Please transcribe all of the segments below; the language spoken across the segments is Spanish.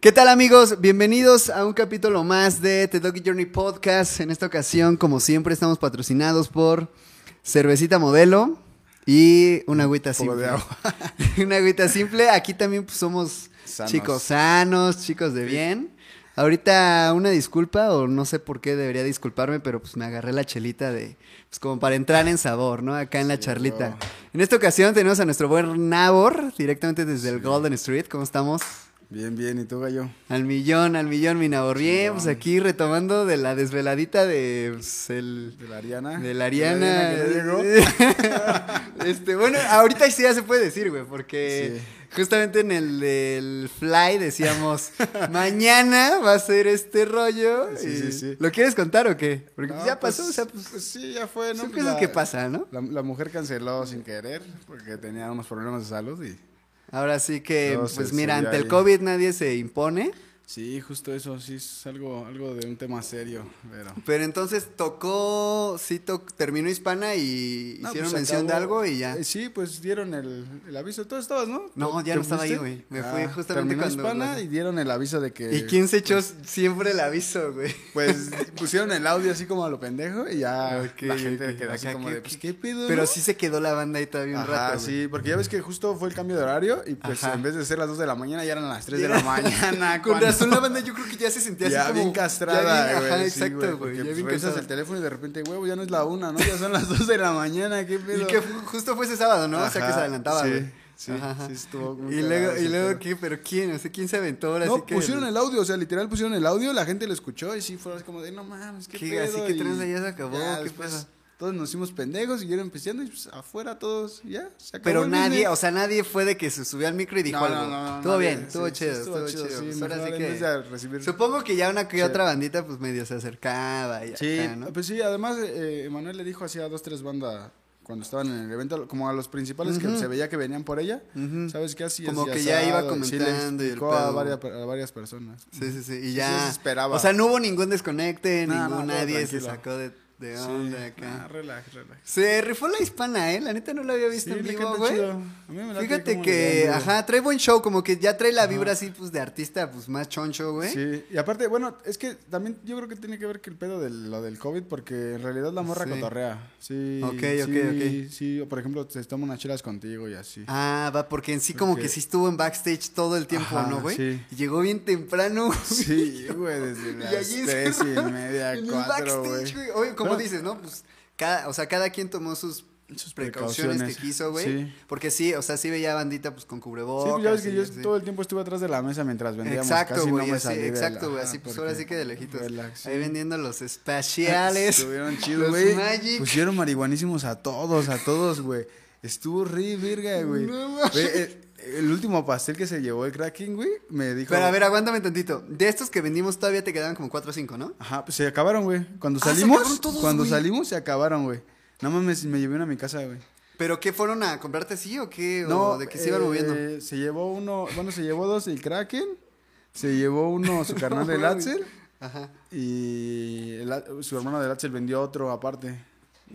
¿Qué tal amigos? Bienvenidos a un capítulo más de The Doggy Journey Podcast. En esta ocasión, como siempre, estamos patrocinados por Cervecita Modelo y una agüita simple. de agua. una agüita simple. Aquí también pues, somos Sanos. chicos sanos, chicos de bien. Ahorita una disculpa, o no sé por qué debería disculparme, pero pues me agarré la chelita de, pues como para entrar en sabor, ¿no? Acá en la charlita. En esta ocasión tenemos a nuestro buen Nabor, directamente desde el Golden Street. ¿Cómo estamos? Bien, bien. ¿Y tú, gallo? Al millón, al millón, mi Nabor. Bien, pues aquí retomando de la desveladita de pues, el... ¿De la Ariana? De la Ariana. ¿De la Ariana que no llegó? este, bueno, ahorita sí ya se puede decir, güey, porque justamente en el del Fly decíamos, mañana va a ser este rollo. Sí, y- sí, sí. ¿Lo quieres contar o qué? Porque No, ya pues, pasó, o sea, pues, pues sí, ya fue, ¿no? son Pues cosas la- que pasan, ¿no? La, la mujer canceló sin querer porque tenía unos problemas de salud y... Ahora sí que, No, pues mira, ante el. COVID nadie se impone. Sí, justo eso, sí, es algo, algo de un tema serio, pero... Pero entonces tocó, sí, to- terminó Hispana y No, hicieron pues, mención de acabó- algo y ya. Eh, sí, pues dieron el, el aviso. ¿Tú estabas, no? No, ¿Te ya no estaba ahí, fuiste? güey. Me fui justamente terminó cuando Hispana y dieron el aviso de que... ¿Y quién se echó siempre el aviso, güey? Pues pusieron el audio así como a lo pendejo y ya Ok, la gente ok. quedó así Acá, como ¿qué- de, pues, ¿qué pedo? Pero no? sí se quedó la banda ahí todavía un Ajá, rato. sí, porque ya ves que justo fue el cambio de horario y pues Ajá. en vez de ser las 2 de la mañana ya eran las 3 de la mañana. Razón la banda yo creo que ya se sentía Ya así como... bien castrada, ya bien-. Ajá, sí, exacto, güey, porque, ya pues, bien revisas castrada. el teléfono y de repente, huevo, ya no es la 1, ¿no? Ya son las 2 de la mañana, ¿qué pedo? Y que justo fue ese sábado, ¿no? o sea que Ajá, se adelantaba, sí, güey. sí, Ajá, ajá. sí estuvo Y luego, y luego. ¿qué? ¿Pero quién? O sea, ¿quién se aventó ahora? No, sí que pusieron el audio, o sea, literal pusieron el audio, la gente lo escuchó y sí fue así como de, no mames, qué, ¿Qué? pedo. Así que y tranza, ya se acabó, ya ¿qué después pedo? Todos nos hicimos pendejos, siguieron pisteando y pues afuera todos, ya, se acabó Pero el nadie, business. o sea, nadie fue de que se subió al micro y dijo No, algo. no, no, nadie, bien, sí, estuvo sí, chido, estuvo chido, sí, ahora sí que- recibir- Supongo que ya una que Sí. otra bandita pues medio se acercaba y Sí, pues sí, además eh, Emanuel le dijo así a dos, tres bandas cuando estaban en el evento, como a los principales que se veía que venían por ella. ¿sabes qué hacía? Como Así que ya iba asado, y sí le comentando y a varias, a varias personas. Sí, sí, sí. Y Sí, ya. se esperaba. O sea, no hubo ningún desconecte, No, ningún todo nadie se sacó de, de Sí, onda acá. ah, relax, relax. Se rifó la hispana, ¿eh? La neta no la había visto Sí, en vivo, güey. chido. A mí me late Fíjate que, ajá, trae buen show, como que ya trae la vibra así, pues, de artista, pues, más choncho, güey. Sí, y aparte, bueno, es que también yo creo que tiene que ver que el pedo de lo del COVID, porque en realidad la morra Sí. cotorrea. Sí, Ok, sí, ok, ok. Sí, o por ejemplo, se toma unas chelas contigo y así. Ah, va, porque en sí como que sí estuvo en backstage todo el tiempo, Ajá, ¿no, güey? sí. Y llegó bien temprano, güey. Sí, güey, desde las tres y media, cuatro, güey. Oye, como Dices, ¿no? Pues, cada, o sea, cada quien tomó sus, Sus precauciones, precauciones, que quiso, güey. sí. Porque sí, o sea, sí veía bandita, pues, con Sí, cubrebocas. pues ya ves que y yo todo el tiempo estuve atrás de la mesa mientras vendíamos. Exacto, casi güey, no me así, salí de la- exacto, güey, así, pues, ahora sí que de lejitos. Relax, Ahí sí. vendiendo los espaciales. Estuvieron chidos, güey. Pusieron marihuanísimos a todos, a todos, güey. Estuvo re verga, güey. No eh, el último pastel que se llevó el Kraken, güey, me dijo. Pero a ver, aguántame tantito. De estos que vendimos todavía te quedaban como 4 o 5, ¿no? Ajá, pues se acabaron, güey. Cuando Ah, se salimos, acabaron todos, cuando güey. salimos se acabaron, güey. Nada más me, me llevé una a mi casa, güey. ¿Pero qué fueron a comprarte así o qué? ¿O No, de qué se iban eh, moviendo? Se llevó uno, bueno, se llevó dos el Kraken, se llevó uno su carnal de Latzel Ajá. y el- su hermano de Latzel vendió otro aparte.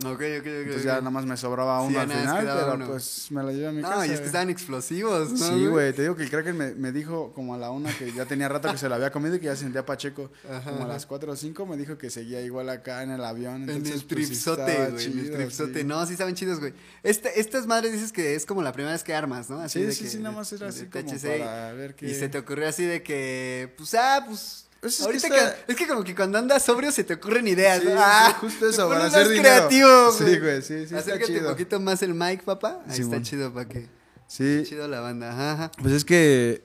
Ok, ok, ok. Entonces ya nada más me sobraba Sí, uno ya al final, pero uno. pues me la llevé a mi No, casa. y es que estaban explosivos, ¿no? Sí, güey, te digo que el Kraken me, me dijo como a la una que ya tenía rato que se lo había comido y que ya se sentía pacheco. Ajá, como a las cuatro o cinco me dijo que seguía igual acá en el avión. En el pues, sí tripsote, güey. En el tripsote. sí. No, sí estaban chidos, güey. Este, estas madres dices que es como la primera vez que armas, ¿no? Así Sí, de sí, que- sí, nada más de- era de así como THC. para ver qué... Y se te ocurrió así de que, pues, ah, pues. Pues es que ahorita está- que, es que como que cuando andas sobrio se te ocurren ideas. Sí, Ah, justo eso, para hacer dinero. creativo, Sí, güey, sí, sí, está Acércate un poquito más el mic, papá. Ahí está chido para que. Sí, Chido la banda. Ajá, ajá. pues es que...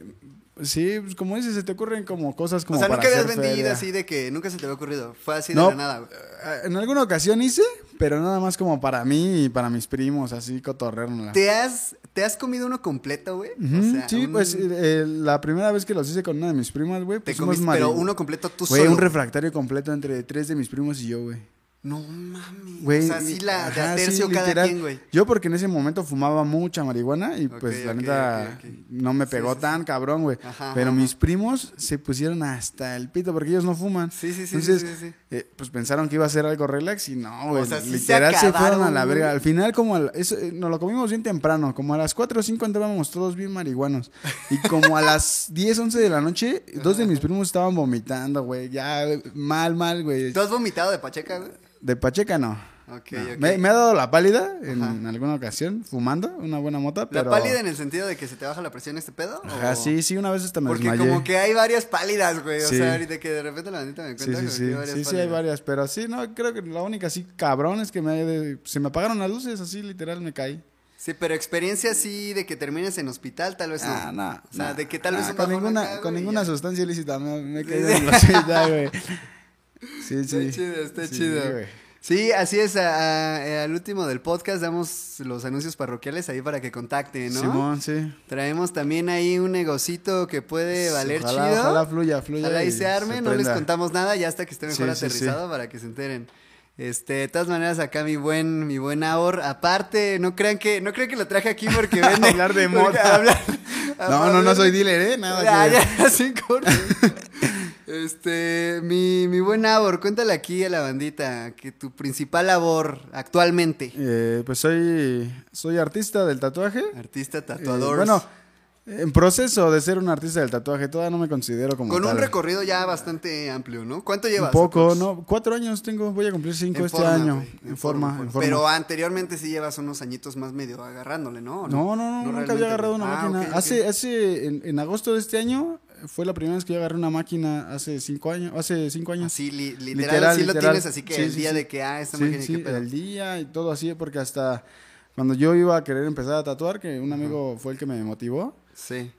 Sí, pues como dices, se te ocurren como cosas como o sea, para nunca habías vendido feria. así de que nunca se te había ocurrido. Fue así de la nada, güey. eh, En alguna ocasión hice, pero nada más como para mí y para mis primos, así cotorrearnos. ¿Te has, ¿Te has comido uno completo, güey? O sea, sí, un- pues eh, la primera vez que los hice con una de mis primas, güey, Te pusimos comiste, pero uno completo tú Fue solo. un refractario completo entre tres de mis primos y yo, güey. No mames. Güey, o sea, sí la de a ajá, tercio sí, cada literal. quien, güey. Yo porque en ese momento fumaba mucha marihuana y pues la neta no me pegó sí, tan cabrón, güey. Pero ajá. mis primos se pusieron hasta el pito porque ellos no fuman. Sí, sí, sí, Entonces, sí, sí, sí. Eh, pues pensaron que iba a ser algo relax y no, güey. sea, sí se literal se, fueron a la verga. Al final como al- eso, eh, nos lo comimos bien temprano, como a las 4 o 5 andábamos todos bien marihuanos. Y como a las 10, 11 de la noche, dos de mis primos estaban vomitando, güey. Ya mal, mal, güey. ¿Tú has vomitado de Pacheca, güey? De Pacheca no. Ok, No. ok. Me, me ha dado la pálida en alguna ocasión, fumando una buena mota, ¿La pero... pálida en el sentido de que se te baja la presión este pedo? Ajá, o- sí, sí, una vez hasta me Porque desmayé. como que hay varias pálidas, güey. O Sí. sea, ahorita que de repente la bandita me cuenta sí, que sí, hay varias sí, sí, hay varias, pero sí, no, creo que la única así cabrón es que me, de- se me apagaron las luces, así literal me caí. Sí, pero experiencia así de que termines en hospital, tal vez no. Ah, no. O sea, no, de que tal no, vez un con ninguna, acá, con ninguna ya. sustancia ilícita me, me he caído en hospital, güey. Sí, sí. Está chido, está Sí, chido. güey. Sí, así es. a- a- al último del podcast damos los anuncios parroquiales ahí para que contacten, ¿no? Simón, sí. Traemos también ahí un negocito que puede valer ojalá, chido. Ojalá fluya, fluya. Ojalá y se arme, se no les contamos nada ya hasta que esté mejor Sí, sí, sí. aterrizado para que se enteren. Este, de todas maneras, acá mi buen, mi buen Aor, aparte, no crean que, no crean que lo traje aquí porque vende. Hablar de hablar- No, no, no soy dealer, ¿eh? Nada que Ya, ver. ya, sin corte. Este, mi, mi buen Aor, cuéntale aquí a la bandita que tu principal labor actualmente. Eh, pues soy, soy artista del tatuaje. Artista Eh, tatuador. bueno, en proceso de ser un artista del tatuaje, todavía no me considero como con un recorrido ya bastante amplio, ¿no? ¿Cuánto llevas? Un poco? ¿no? Cuatro años tengo, voy a cumplir cinco En este forma, año. en, forma, en forma. Pero anteriormente sí llevas unos añitos más medio agarrándole, ¿no? ¿O No, no, no, nunca había agarrado una Ah, máquina. Hace, hace, en, en agosto de este año, fue la primera vez que yo agarré una máquina hace cinco años, hace cinco años. Así, li- literal, Literal, sí lo literal. tienes así que Sí, el sí, día sí. de que, ah, esta sí, máquina, sí, ¿qué el día y todo así, porque hasta cuando yo iba a querer empezar a tatuar, que un amigo fue el que me motivó, Sí.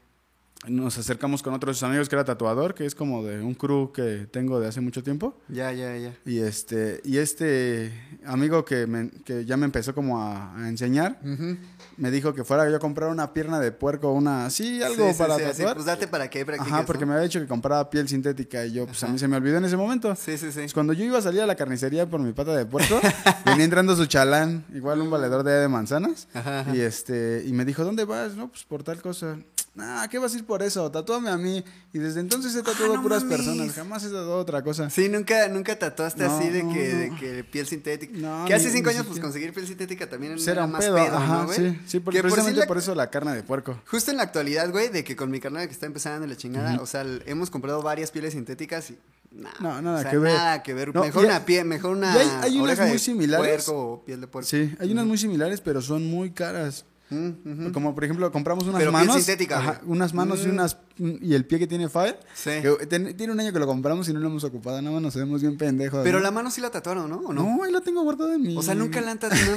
Nos acercamos con otros amigos que era tatuador, que es como de un crew que tengo de hace mucho tiempo. Ya, ya, ya. Y este, y este amigo que, me- que ya me empezó como a, a enseñar, Ujú. me dijo que fuera yo a comprar una pierna de puerco, una así, algo Sí, sí, para sí, tatuar. pues date para que practiques, Ajá, porque ¿no? me había dicho que compraba piel sintética y yo, pues a mí se me olvidó en ese momento. Sí, sí, sí. Pues cuando yo iba a salir a la carnicería por mi pata de puerco, venía entrando su chalán, igual un valedor de, de manzanas, Ajá, ajá. y este, y me dijo, ¿dónde vas? No, pues por tal cosa. Ah, ¿qué vas a ir por eso? Tatúame a mí. Y desde entonces he tatuado Ah, no puras mames. personas, jamás he tatuado otra cosa. Sí, nunca, nunca tatuaste No, así de no, que, de que piel sintética. No, que hace cinco años, pues conseguir piel sintética también Será era un más pedo, pedo, ajá, sí, sí, por- Que por sí precisamente la- por eso la carne de puerco. Justo en la actualidad, güey, de que con mi carnal que está empezando la chingada, o sea, hemos comprado varias pieles sintéticas y nada, No, nada o sea, que ver. Nada que ver. No, mejor una piel, mejor una hay- hay unas muy similares. puerco o piel de puerco. Sí, hay unas muy similares, pero son muy caras. Mm. Como por ejemplo, compramos unas Pero piel manos. sintética, ajá, güey. unas manos y Mm. unas y el pie que tiene. Sí. que ten- tiene un año que lo compramos y no lo hemos ocupado, nada más nos vemos bien pendejos. Pero ¿no? la mano sí la tatuaron, ¿no? ¿O no? No, ahí la tengo guardada en mi. O sea, nunca la han tatuado.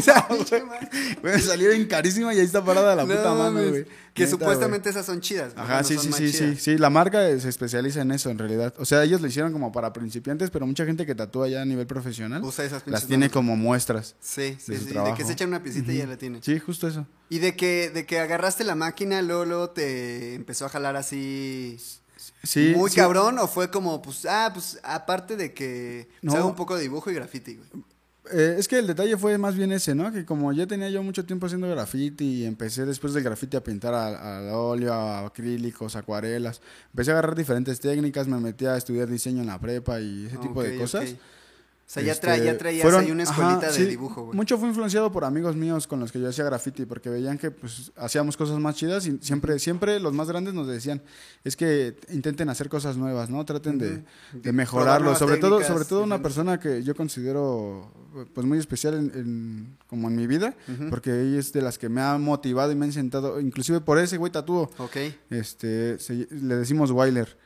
Me salió bien carísima y ahí está parada la No puta mano, güey. Que Neta, supuestamente esas son chidas. Ajá, No sí, sí, sí, sí, sí. La marca se especializa en eso, en realidad. O sea, ellos lo hicieron como para principiantes, pero mucha gente que tatúa ya a nivel profesional Usa esas las tiene como muestras. Sí, sí, de sí. De que se echan una piecita y ya la tiene. Sí, justo eso. Y de que, de que agarraste la máquina, luego, luego te empezó a jalar así Sí. muy sí. cabrón, o fue como, pues, ah, pues, aparte de que No. un poco de dibujo y graffiti, güey. Eh, es que el detalle fue más bien ese, ¿no? Que como ya tenía yo mucho tiempo haciendo graffiti y empecé después del graffiti a pintar al, óleo, a acrílicos, acuarelas, empecé a agarrar diferentes técnicas, me metí a estudiar diseño en la prepa y ese tipo de cosas. ok. O sea, ya, Este, tra- ya traías fueron- ahí una ajá, escuelita de sí, dibujo, güey. Mucho fue influenciado por amigos míos con los que yo hacía graffiti, porque veían que pues hacíamos cosas más chidas y siempre, siempre los más grandes nos decían, es que intenten hacer cosas nuevas, ¿no? Traten de, de Probar mejorarlo. Sobre todo, sobre todo una persona que yo considero pues muy especial en, en- como en mi vida, porque ella es de las que me ha motivado y me ha sentado, inclusive por ese güey tatúo, Ok. este, se- le decimos Weiler,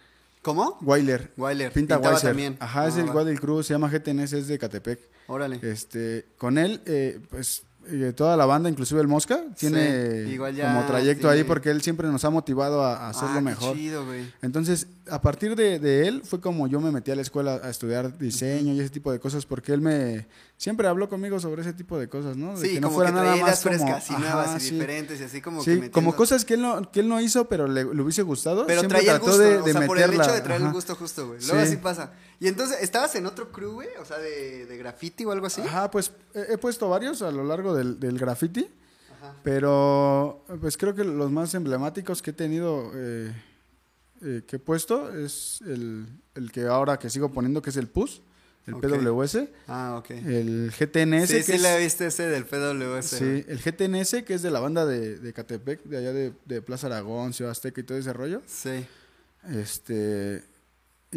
¿Cómo? Weiler. Weiler. Pinta Pintaba Weiser. también. Ajá, es Ah, el va. igual del Cruz, se llama GTNS, es de Catepec. Órale. Este, con él, eh, pues eh, toda la banda, inclusive el Mosca, tiene igual ya como trayecto ahí tiene- porque él siempre nos ha motivado a, a hacerlo Ah, qué mejor. chido, güey. Entonces, a partir de, de él fue como yo me metí a la escuela a estudiar diseño y ese tipo de cosas porque él me siempre habló conmigo sobre ese tipo de cosas, ¿no? De Sí, que no como fuera que nada más como frescas ajá, nuevas y sí. diferentes y así como Sí, que metiendo- como cosas que él no que él no hizo, pero le, le hubiese gustado. Pero siempre traía el trató gusto, de, ¿no? o de sea, por el meterla. hecho de traer el ajá. gusto justo, güey. Luego Sí. así pasa. Y entonces, ¿estabas en otro crew, güey? O sea, de, de graffiti o algo así. Ajá, pues he, he puesto varios a lo largo del, del graffiti, Ajá. pero pues creo que los más emblemáticos que he tenido, eh, eh, que he puesto, es el, el que ahora que sigo poniendo, que es el PUS, el. PWS, Ah, ok. el GTNS, sí, que sí es- le viste ese del PWS. Sí, el GTNS, que es de la banda de, de Catepec, de allá de, de Plaza Aragón, Ciudad Azteca y todo ese rollo. Sí. Este.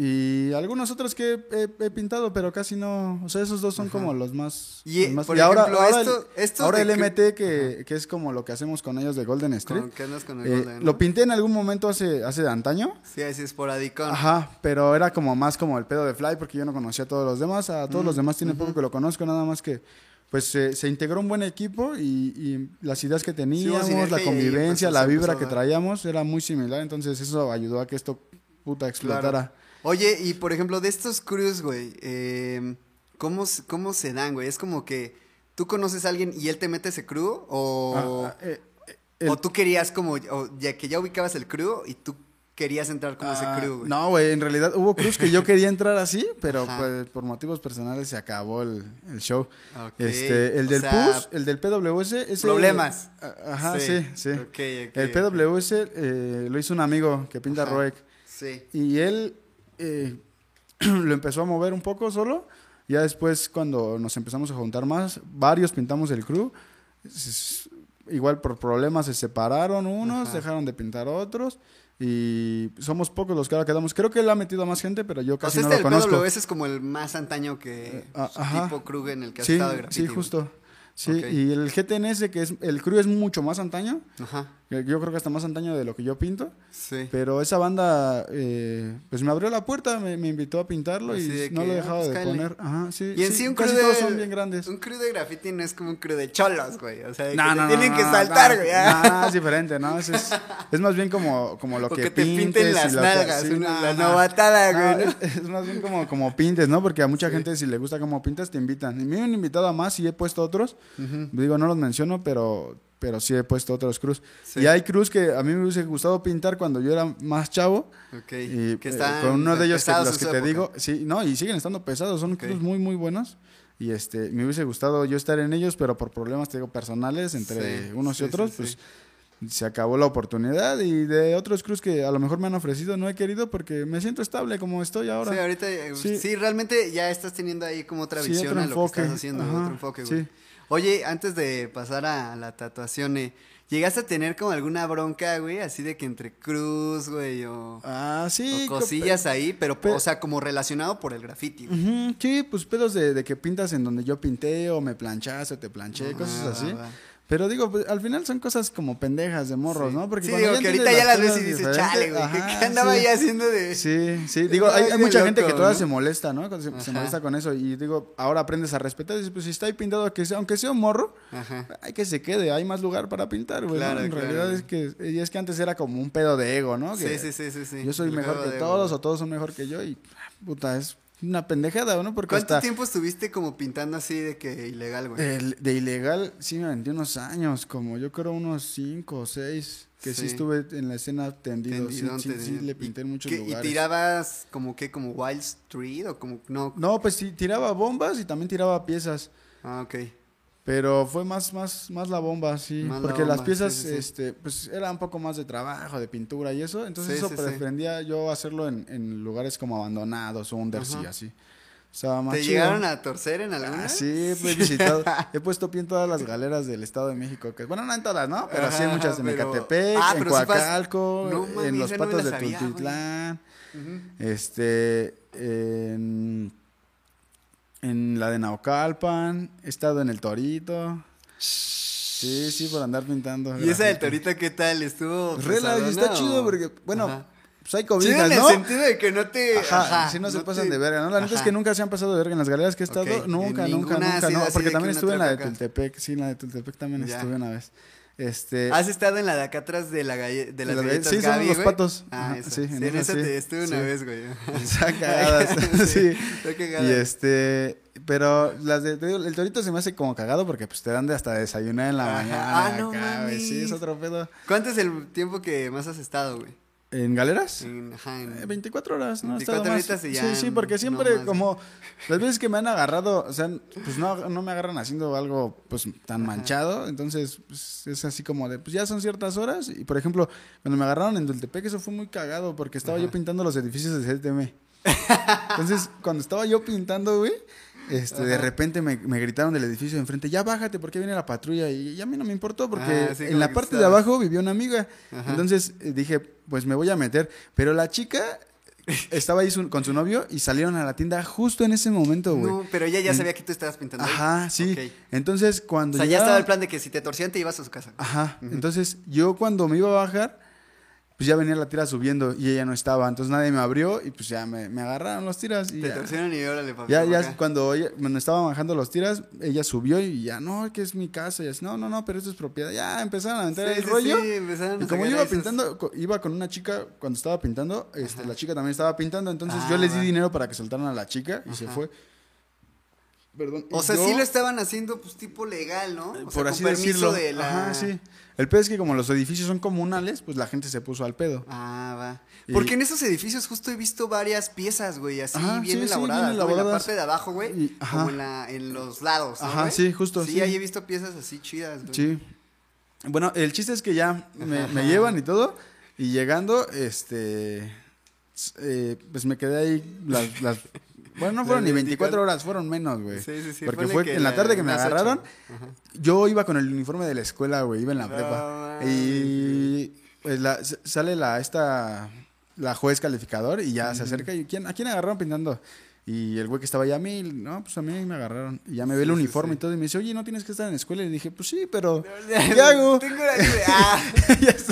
Y algunos otros que he, he pintado, pero casi no. O sea, esos dos son Ajá. como los más. Y, los más- por y ahora, ejemplo, ahora esto- el, estos ahora el que- MT, que, que es como lo que hacemos con ellos de Golden Street. ¿Con qué andas con el eh, Golden? Lo no? pinté en algún momento hace, hace de antaño. Sí, así esporádico. Ajá, pero era como más como el pedo de Fly, porque yo no conocía a todos los demás. A todos los demás tiene poco que lo conozco, nada más que. Pues se, se integró un buen equipo y, y las ideas que teníamos, la y ahí, convivencia, pues, la vibra que traíamos era muy similar, entonces eso ayudó a que esto puta explotara. Claro. Oye, y por ejemplo, de estos crews, güey, eh, ¿cómo, ¿cómo se dan, güey? Es como que tú conoces a alguien y él te mete ese crew o, Ah, ah, eh, eh, o tú querías como, o ya que ya ubicabas el crew y tú querías entrar como ese ah, crew, güey. No, güey, en realidad hubo cruz que yo quería entrar así, pero pues por motivos personales se acabó el, el show. Este, el o del sea, PUS, el del PWS, ese Problemas. Ajá, sí, sí. El PWS eh, lo hizo un amigo que pinta. Roek. Sí. Y él eh, lo empezó a mover un poco solo. Ya después, cuando nos empezamos a juntar más, varios pintamos el crew. Igual por problemas se separaron unos, Ajá. dejaron de pintar otros. Y somos pocos los que ahora quedamos. Creo que él ha metido a más gente, pero yo O casi sea, no este lo conozco. PWS es como el más antaño que ajá. tipo crew en el que has Sí, estado graffiti. sí, justo. Sí, y el GTNS, que es el crew es mucho más antaño. Ajá, Yo creo que hasta más antaño de lo que yo pinto. sí. Pero esa banda, eh, pues me abrió la puerta, me, me invitó a pintarlo Así y no que, lo he ah, dejado pues de poner. Ajá, sí. Y en sí, un crew de... todos son bien grandes. Un crew de graffiti no es como un crew de cholos, güey. O sea, de que No, te no, no, tienen no, que saltar, güey. No, es diferente, ¿no? Es, es, es más bien como, como lo que, que te pinten las que- nalgas, sí, una- la novatada, güey. es más bien como, como pintes, ¿no? Porque a mucha gente si le gusta cómo pintas te invitan. Y me han invitado a más y he puesto otros. Digo, no los menciono, pero, pero sí he puesto otros cruz. Sí. Y hay cruz que a mí me hubiese gustado pintar cuando yo era más chavo. Ok, Y que eh, están con uno de ellos que, los que te época. digo, sí, no, y siguen estando pesados, son Ok. cruz muy, muy buenos. Y este, me hubiese gustado yo estar en ellos, pero por problemas, te digo, personales entre Sí, unos sí, y otros, pues se acabó la oportunidad. Y de otros cruz que a lo mejor me han ofrecido, no he querido porque me siento estable como estoy ahora. Sí, ahorita, eh, sí. Sí. realmente ya estás teniendo ahí como otra Sí, visión a lo enfoque. que estás haciendo, Ajá, otro enfoque, güey. sí. Oye, antes de pasar a la tatuación, eh, ¿llegaste a tener como alguna bronca, güey? Así de que entre cruz, güey, o, Ah, sí. o cosillas ahí, pero, pe- o sea, como relacionado por el graffiti, güey. Sí, pues pedos de, de que pintas en donde yo pinté o me planchaste o te planché, Ah, cosas así. va, va. Pero digo, pues, al final son cosas como pendejas de morros, Sí. ¿no? Porque sí, digo que ahorita ya las ves y dices, chale, güey, ¿qué, andaba sí. ahí haciendo de...? Sí, sí, digo, hay, Ay, hay mucha gente loco, que todavía ¿no? se molesta, ¿no? Se, se molesta con eso y digo, ahora aprendes a respetar y dices, pues si está ahí pintado, que sea, aunque sea un morro, Ajá. hay que se quede, hay más lugar para pintar, güey. ¿no? Claro, En claro, realidad güey. es que, y es que antes era como un pedo de ego, ¿no? Sí, Que sí, sí, sí, sí. Yo soy El mejor que todos ego. o todos son mejor que yo y, puta, es una pendejada, ¿no? Porque ¿Cuánto hasta... tiempo estuviste como pintando así de que ilegal, güey? El de ilegal sí me aventé unos años, como yo creo unos cinco o seis, que sí, Sí. estuve en la escena tendido, sí, Tendidón, sí, sí, tendidón. le pinté ¿Y en muchos qué- lugares. ¿Y tirabas como que, como Wild Street o como, no? No, pues sí, tiraba bombas y también tiraba piezas, Ah, ok. Pero fue más, más, más la bomba, sí, Más la porque las piezas, sí, sí, sí. este, pues era un poco más de trabajo, de pintura y eso, entonces Sí, eso sí, sí. prefería yo hacerlo en, en lugares como abandonados, unders y así. Estaba más ¿Te chido. llegaron a torcer en alguna? Ah, sí, pues he visitado, he puesto pie en todas las galeras del Estado de México, que bueno, no en todas, ¿no? Pero sí en Ajá, muchas, en pero- Ecatepec, Ah, en pero sí vas- Coacalco, No en los patos de. Tultitlán, este, en, en la de Naucalpan, he estado en el Torito. Sí, sí, por andar pintando. ¿Y esa del torito qué tal? ¿Estuvo Relax, pesadona está chido porque, bueno, Ajá. pues hay cobijas, en el ¿no? sentido de que no te. Ajá, ajá, sí no se te- pasan de verga, ¿no? La neta es que nunca se han pasado de verga en las galerías que he estado. Nunca, nunca, nunca, no. Porque también estuve en la de. Tultepec, sí, en la de Tultepec también Ya. estuve una vez. Este. ¿Has estado en la de acá atrás de, la galle- de las la de- galletas sí, son Gaby, los güey? patos. Ah, esa. sí, Sí, en en esa sí, te estuve una sí. vez, güey. Está cagadas, sí. Y este, pero las de, el torito se me hace como cagado porque pues te dan de hasta desayunar en la Ajá. mañana. Ah, no güey. Sí, es mames. otro pedo. ¿Cuánto es el tiempo que más has estado, güey? ¿En galeras? En, ajá, en- Eh, 24 horas, ¿no? He 24 estado más. horitas y ya Sí, sí, porque siempre más. como las veces que me han agarrado, o sea, pues no, no me agarran haciendo algo pues tan manchado, entonces pues, es así como de, pues ya son ciertas horas y por ejemplo, cuando me agarraron en Dultepec eso fue muy cagado porque estaba yo pintando los edificios de CTM. Entonces, cuando estaba yo pintando, güey, este, de repente me, me gritaron del edificio de enfrente, ya bájate porque viene la patrulla y, y a mí no me importó porque Ah, sí, en la parte de abajo vivía una amiga. Ajá. Entonces eh, dije, pues me voy a meter, pero la chica estaba ahí su- con su novio y salieron a la tienda justo en ese momento, güey. No, pero ella ya sabía que tú estabas pintando. ahí. Ajá, sí. Entonces, O cuando sea, ya estaba el plan de que si te torcían te ibas a su casa. Ajá. Entonces, yo cuando me iba a bajar, pues ya venía la tira subiendo y ella no estaba. Entonces nadie me abrió y pues ya me, me agarraron los tiras. Y Te torcieron y órale, papi. ya, ya acá. cuando ella, me estaban bajando los tiras, ella subió y ya, no, que es mi casa. Y así, no, no, no, pero esto es propiedad. Ya empezaron a entrar Sí, el sí, rollo. sí, empezaron a Y como yo iba esos- pintando, iba con una chica cuando estaba pintando, este, la chica también estaba pintando, entonces Ah, yo les di dinero para que soltaran a la chica y se fue. Perdón. O sea, yo- sí lo estaban haciendo, pues, tipo legal, ¿no? O sea, por con así permiso decirlo. de la- Ajá, sí. El pedo es que como los edificios son comunales, pues la gente se puso al pedo. Ah, va. Y- Porque en esos edificios justo he visto varias piezas, güey, así Ajá, bien sí, sí, elaboradas, bien ¿no? En la elaboradas. parte de abajo, güey, Y- ajá. como en, la, en los lados, ¿no, Ajá, güey? sí, justo, Sí, sí. ahí he visto piezas así chidas, güey. Sí. Bueno, el chiste es que ya me, me llevan y todo. Y llegando, este. eh, pues me quedé ahí las. las- bueno, no fueron ni 24 24 horas, fueron menos, güey. Sí, sí, sí, Porque fue que en la la- tarde que me agarraron. Yo iba con el uniforme de la escuela, güey, iba en la prepa. Y pues la, sale la esta la juez calificador y ya se acerca y ¿quién, ¿a quién agarraron pintando? Y el güey que estaba allá a mí, no, pues a mí me agarraron. Y ya me ve el Sí, uniforme sí. y todo y me dice, oye, ¿no tienes que estar en la escuela? Y dije, pues sí, pero ¿qué hago? Tengo una libre. Ah,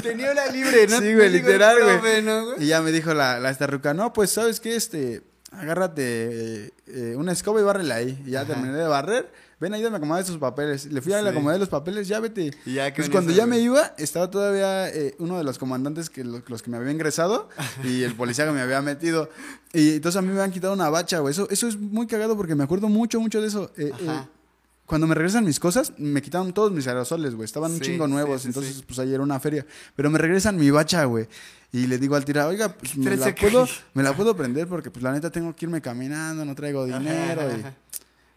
tenía una libre, ¿no? Sí, güey, literal, güey. profe, ¿no, güey? Y ya me dijo la, la esta ruca, no, pues, ¿sabes qué? Este, agárrate eh, una escoba y bárrela ahí. Y ya Ajá. terminé de barrer. Ven, ayúdame a acomodar estos papeles. Le fui a Sí. acomodar los papeles, ya vete. Y ya pues cuando ya me iba, estaba todavía eh, uno de los comandantes que los, los que me había ingresado y el policía que me había metido. Y entonces a mí me habían quitado una bacha, güey. Eso, eso es muy cagado porque me acuerdo mucho, mucho de eso. Eh, Ajá. Cuando me regresan mis cosas, me quitaron todos mis aerosoles, güey. Estaban un Sí, chingo nuevos, sí, entonces pues ahí era una feria. Pero me regresan mi bacha, güey. Y le digo al tira, oiga, pues me la, puedo, me la puedo prender porque pues la neta tengo que irme caminando, no traigo dinero. Ajá, y, ajá.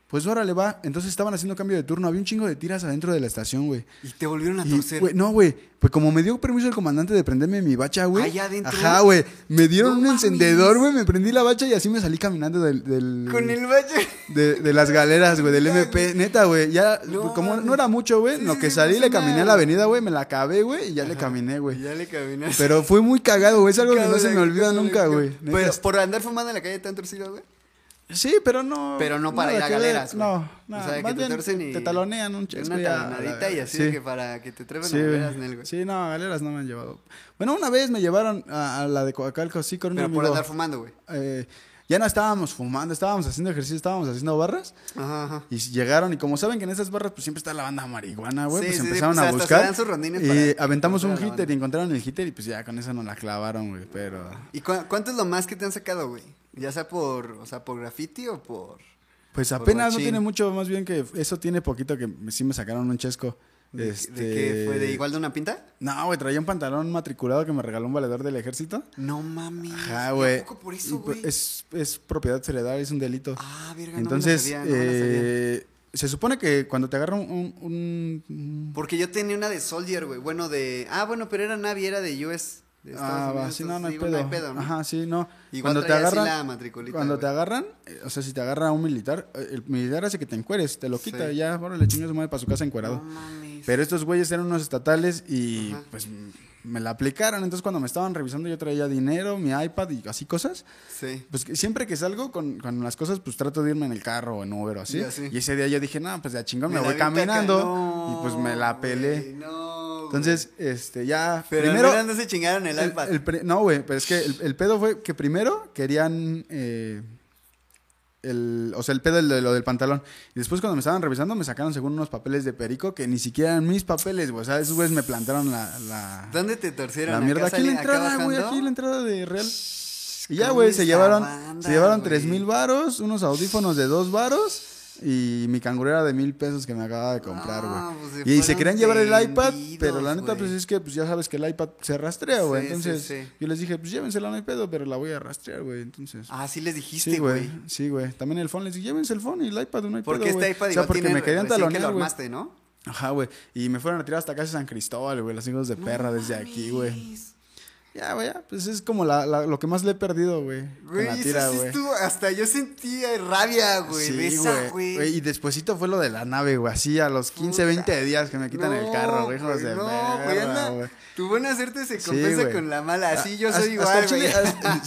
Pues órale, va. Entonces estaban haciendo cambio de turno. Había un chingo de tiras adentro de la estación, güey. Y te volvieron a Y, torcer. güey, no, güey. Pues como me dio permiso el comandante de prenderme mi bacha, güey. ¿Allá adentro? Ajá, güey. Me dieron No un mames. encendedor, güey. Me prendí la bacha y así me salí caminando del. del- Con el valle. de, de las galeras, güey, del MP. Neta, güey. Ya, No, como no era mucho, güey. Sí, lo que salí, pues le caminé a la avenida, güey. Me la acabé, güey. Y ya le caminé, güey. ya le caminas. Pero fue muy cagado, güey. Es algo que no se me olvida nunca, güey. Pero por andar fumando en la calle tan torcido, güey. Sí, pero no. Pero no para ir a que ver. galeras. No, no. O sea, que más te bien torcen y- Te talonean un chesco Una talonadita y así sí. de que para que te trepen Sí, a galeras, Nel, güey. Sí, no, a galeras no me han llevado. Bueno, una vez me llevaron a, a la de Coacalco, sí, con un Pero por andar fumando, güey. Eh, ya no estábamos fumando, estábamos haciendo ejercicio, estábamos haciendo barras. Ajá, ajá. Y llegaron, y como saben que en esas barras pues siempre está la banda marihuana, güey, Sí, pues sí, sí, empezaron pues a buscar. sus y para aventamos un hitter y encontraron el hitter y pues ya con eso nos la clavaron, güey, pero... ¿Y cu- cuánto es lo más que te han sacado, güey? Ya sea por, o sea, por graffiti o por... Pues Por apenas no tiene mucho, más bien que eso tiene poquito que me- sí me sacaron un chesco. ¿De, Este- de qué fue? ¿De igual de una pinta? No, güey, traía un pantalón matriculado que me regaló un valedor del ejército. No mames. Ajá, ¿Y güey. por eso, pues, güey? Es, es propiedad heredada, es un delito. Ah, verga, no me la Entonces, sabía, no me la sabía. eh, se supone que cuando te agarran un, un- un- Porque yo tenía una de Soldier, güey. Bueno, de... Ah, bueno, pero era Navi, era de US. De Ah, va, sí, no, no hay pedo. Ajá, sí, no. Igual cuando te así agarran, la matriculita, cuando te güey. agarran, eh, o sea, si te agarra un militar, eh, el militar hace que te encueres, te lo quita, Sí. ya, ahora le chingas madre para su casa encuerado. No. Pero estos güeyes eran unos estatales y Ajá. pues me la aplicaron. Entonces cuando me estaban revisando yo traía dinero, mi iPad y así cosas. Sí. Pues siempre que salgo con, con las cosas, pues trato de irme en el carro o en Uber o así. Ya, sí. Y ese día yo dije, no, pues ya chingón, me, voy acá. caminando. No, y pues me la pelé. güey, No, Entonces, este, ya. Pero primero. no se chingaron el, el- iPad. el no, güey, pero es que el, el pedo fue que primero querían. eh, el, o sea, el pedo de lo del pantalón. Y después, cuando me estaban revisando, me sacaron según unos papeles de perico que ni siquiera eran mis papeles, güey. O sea, esos güeyes me plantaron la. la ¿Dónde te torcieron? la mierda. ¿Acá Aquí la entrada, güey. Aquí la entrada de Real. Y ya, ¿cómo güey, se llevaron, banda, se llevaron tres mil varos, unos audífonos de dos varos y mi cangurera de mil pesos que me acababa de comprar, güey. No, pues y se querían llevar el iPad, pero la neta, pues es que pues ya sabes que el iPad se rastrea, güey. Sí, Entonces, sí. yo les dije, pues llévensela, no hay pedo, pero la voy a rastrear, güey. Entonces. Ah, sí les dijiste, güey. Sí, güey. También el phone les dije, llévense el phone y el iPad, no hay Porque pedo, este güey". iPad O sea, porque me querían recién que lo talonear, armaste, ¿no? Ajá, güey. Y me fueron a tirar hasta casi San Cristóbal, güey. Los hijos de perra desde aquí, güey. Ya, güey. Pues es como la, la- lo que más le he perdido, güey. Güey, eso sí estuvo- hasta yo sentía rabia, güey, de esa, Güey. Y despuésito fue lo de la nave, güey. Así a los 15, 20 días que me quitan el carro, güey. Hijos de No, güey, anda. Tu buena suerte se compensa con la mala. Así yo soy hasta igual, güey.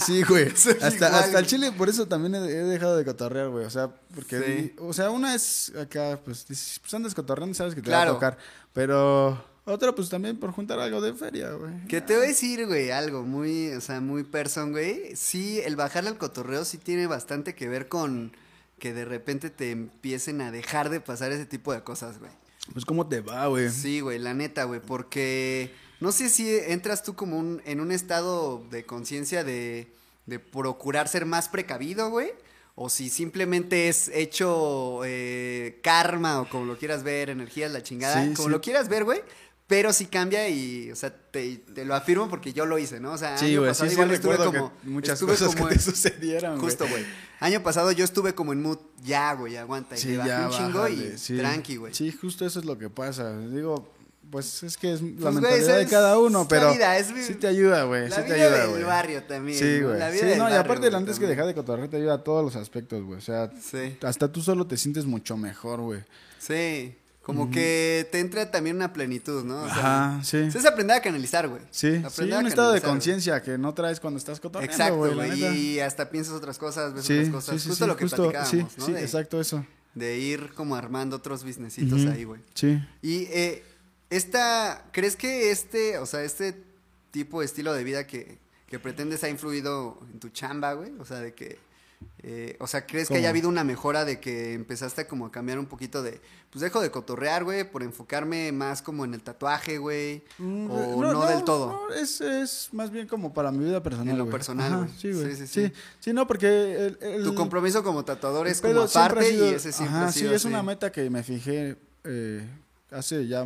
sí, güey. Hasta, hasta el chile, por eso también he, he dejado de cotorrear, güey. O sea, porque, Sí. o sea, una es acá, pues, dices, pues andas cotorreando y sabes que te Claro. va a tocar. Pero otra, pues también por juntar algo de feria, güey. Que te voy a decir, güey, algo muy, o sea, muy person, güey. Sí, el bajarle al cotorreo sí tiene bastante que ver con que de repente te empiecen a dejar de pasar ese tipo de cosas, güey. Pues, ¿cómo te va, güey? Sí, güey, la neta, güey, porque no sé si entras tú como un, en un estado de conciencia de, de procurar ser más precavido, güey, o si simplemente es hecho eh, karma o como lo quieras ver, energías, la chingada, Sí, como sí. lo quieras ver, güey. Pero sí cambia y, o sea, te, te lo afirmo porque yo lo hice, ¿no? O sea, Sí, año güey, pasado sí, sí igual estuve como... que muchas estuve cosas que como te en- sucedieron, güey. Justo, güey. Año pasado yo estuve como en mood, ya, güey, aguanta. Y Sí, le ya, un chingo bájale, y tranqui, güey. Sí, justo eso es lo que pasa. Digo, pues es que es la Pues, güey, mentalidad de cada uno, la pero vida, es sí te ayuda, güey. La Sí te vida ayuda, del güey. barrio también. Sí, güey. La vida Sí, del no, y aparte güey, antes que dejar de cotorrear te ayuda a todos los aspectos, güey. O sea, hasta tú solo te sientes mucho mejor, güey. Sí. Como que te entra también una plenitud, ¿no? O sea, Ajá, sí. Es aprender a canalizar, güey. Sí, Aprender un estado de conciencia que no traes cuando estás cotorreando, Exacto, güey. Y hasta piensas otras cosas, ves Sí, otras cosas. sí, sí, justo lo que justo, platicábamos, sí, ¿no? sí, de, exacto eso. de ir como armando otros businessitos ahí, güey. Sí. Y eh, esta, ¿crees que este, o sea, este tipo de estilo de vida que, que pretendes ha influido en tu chamba, güey? O sea, de que, eh, o sea, ¿crees que haya habido una mejora de que empezaste como a cambiar un poquito de, pues dejo de cotorrear, güey, por enfocarme más como en el tatuaje, güey? Mm, o no, del todo. no, es, es más bien como para mi vida personal. En lo güey. personal, güey. Sí, güey. Sí, sí, Sí, sí. no, porque el, el- Tu compromiso como tatuador es como aparte sido- y ese siempre ajá, ha sido sí, es así. una meta que me fijé eh, hace ya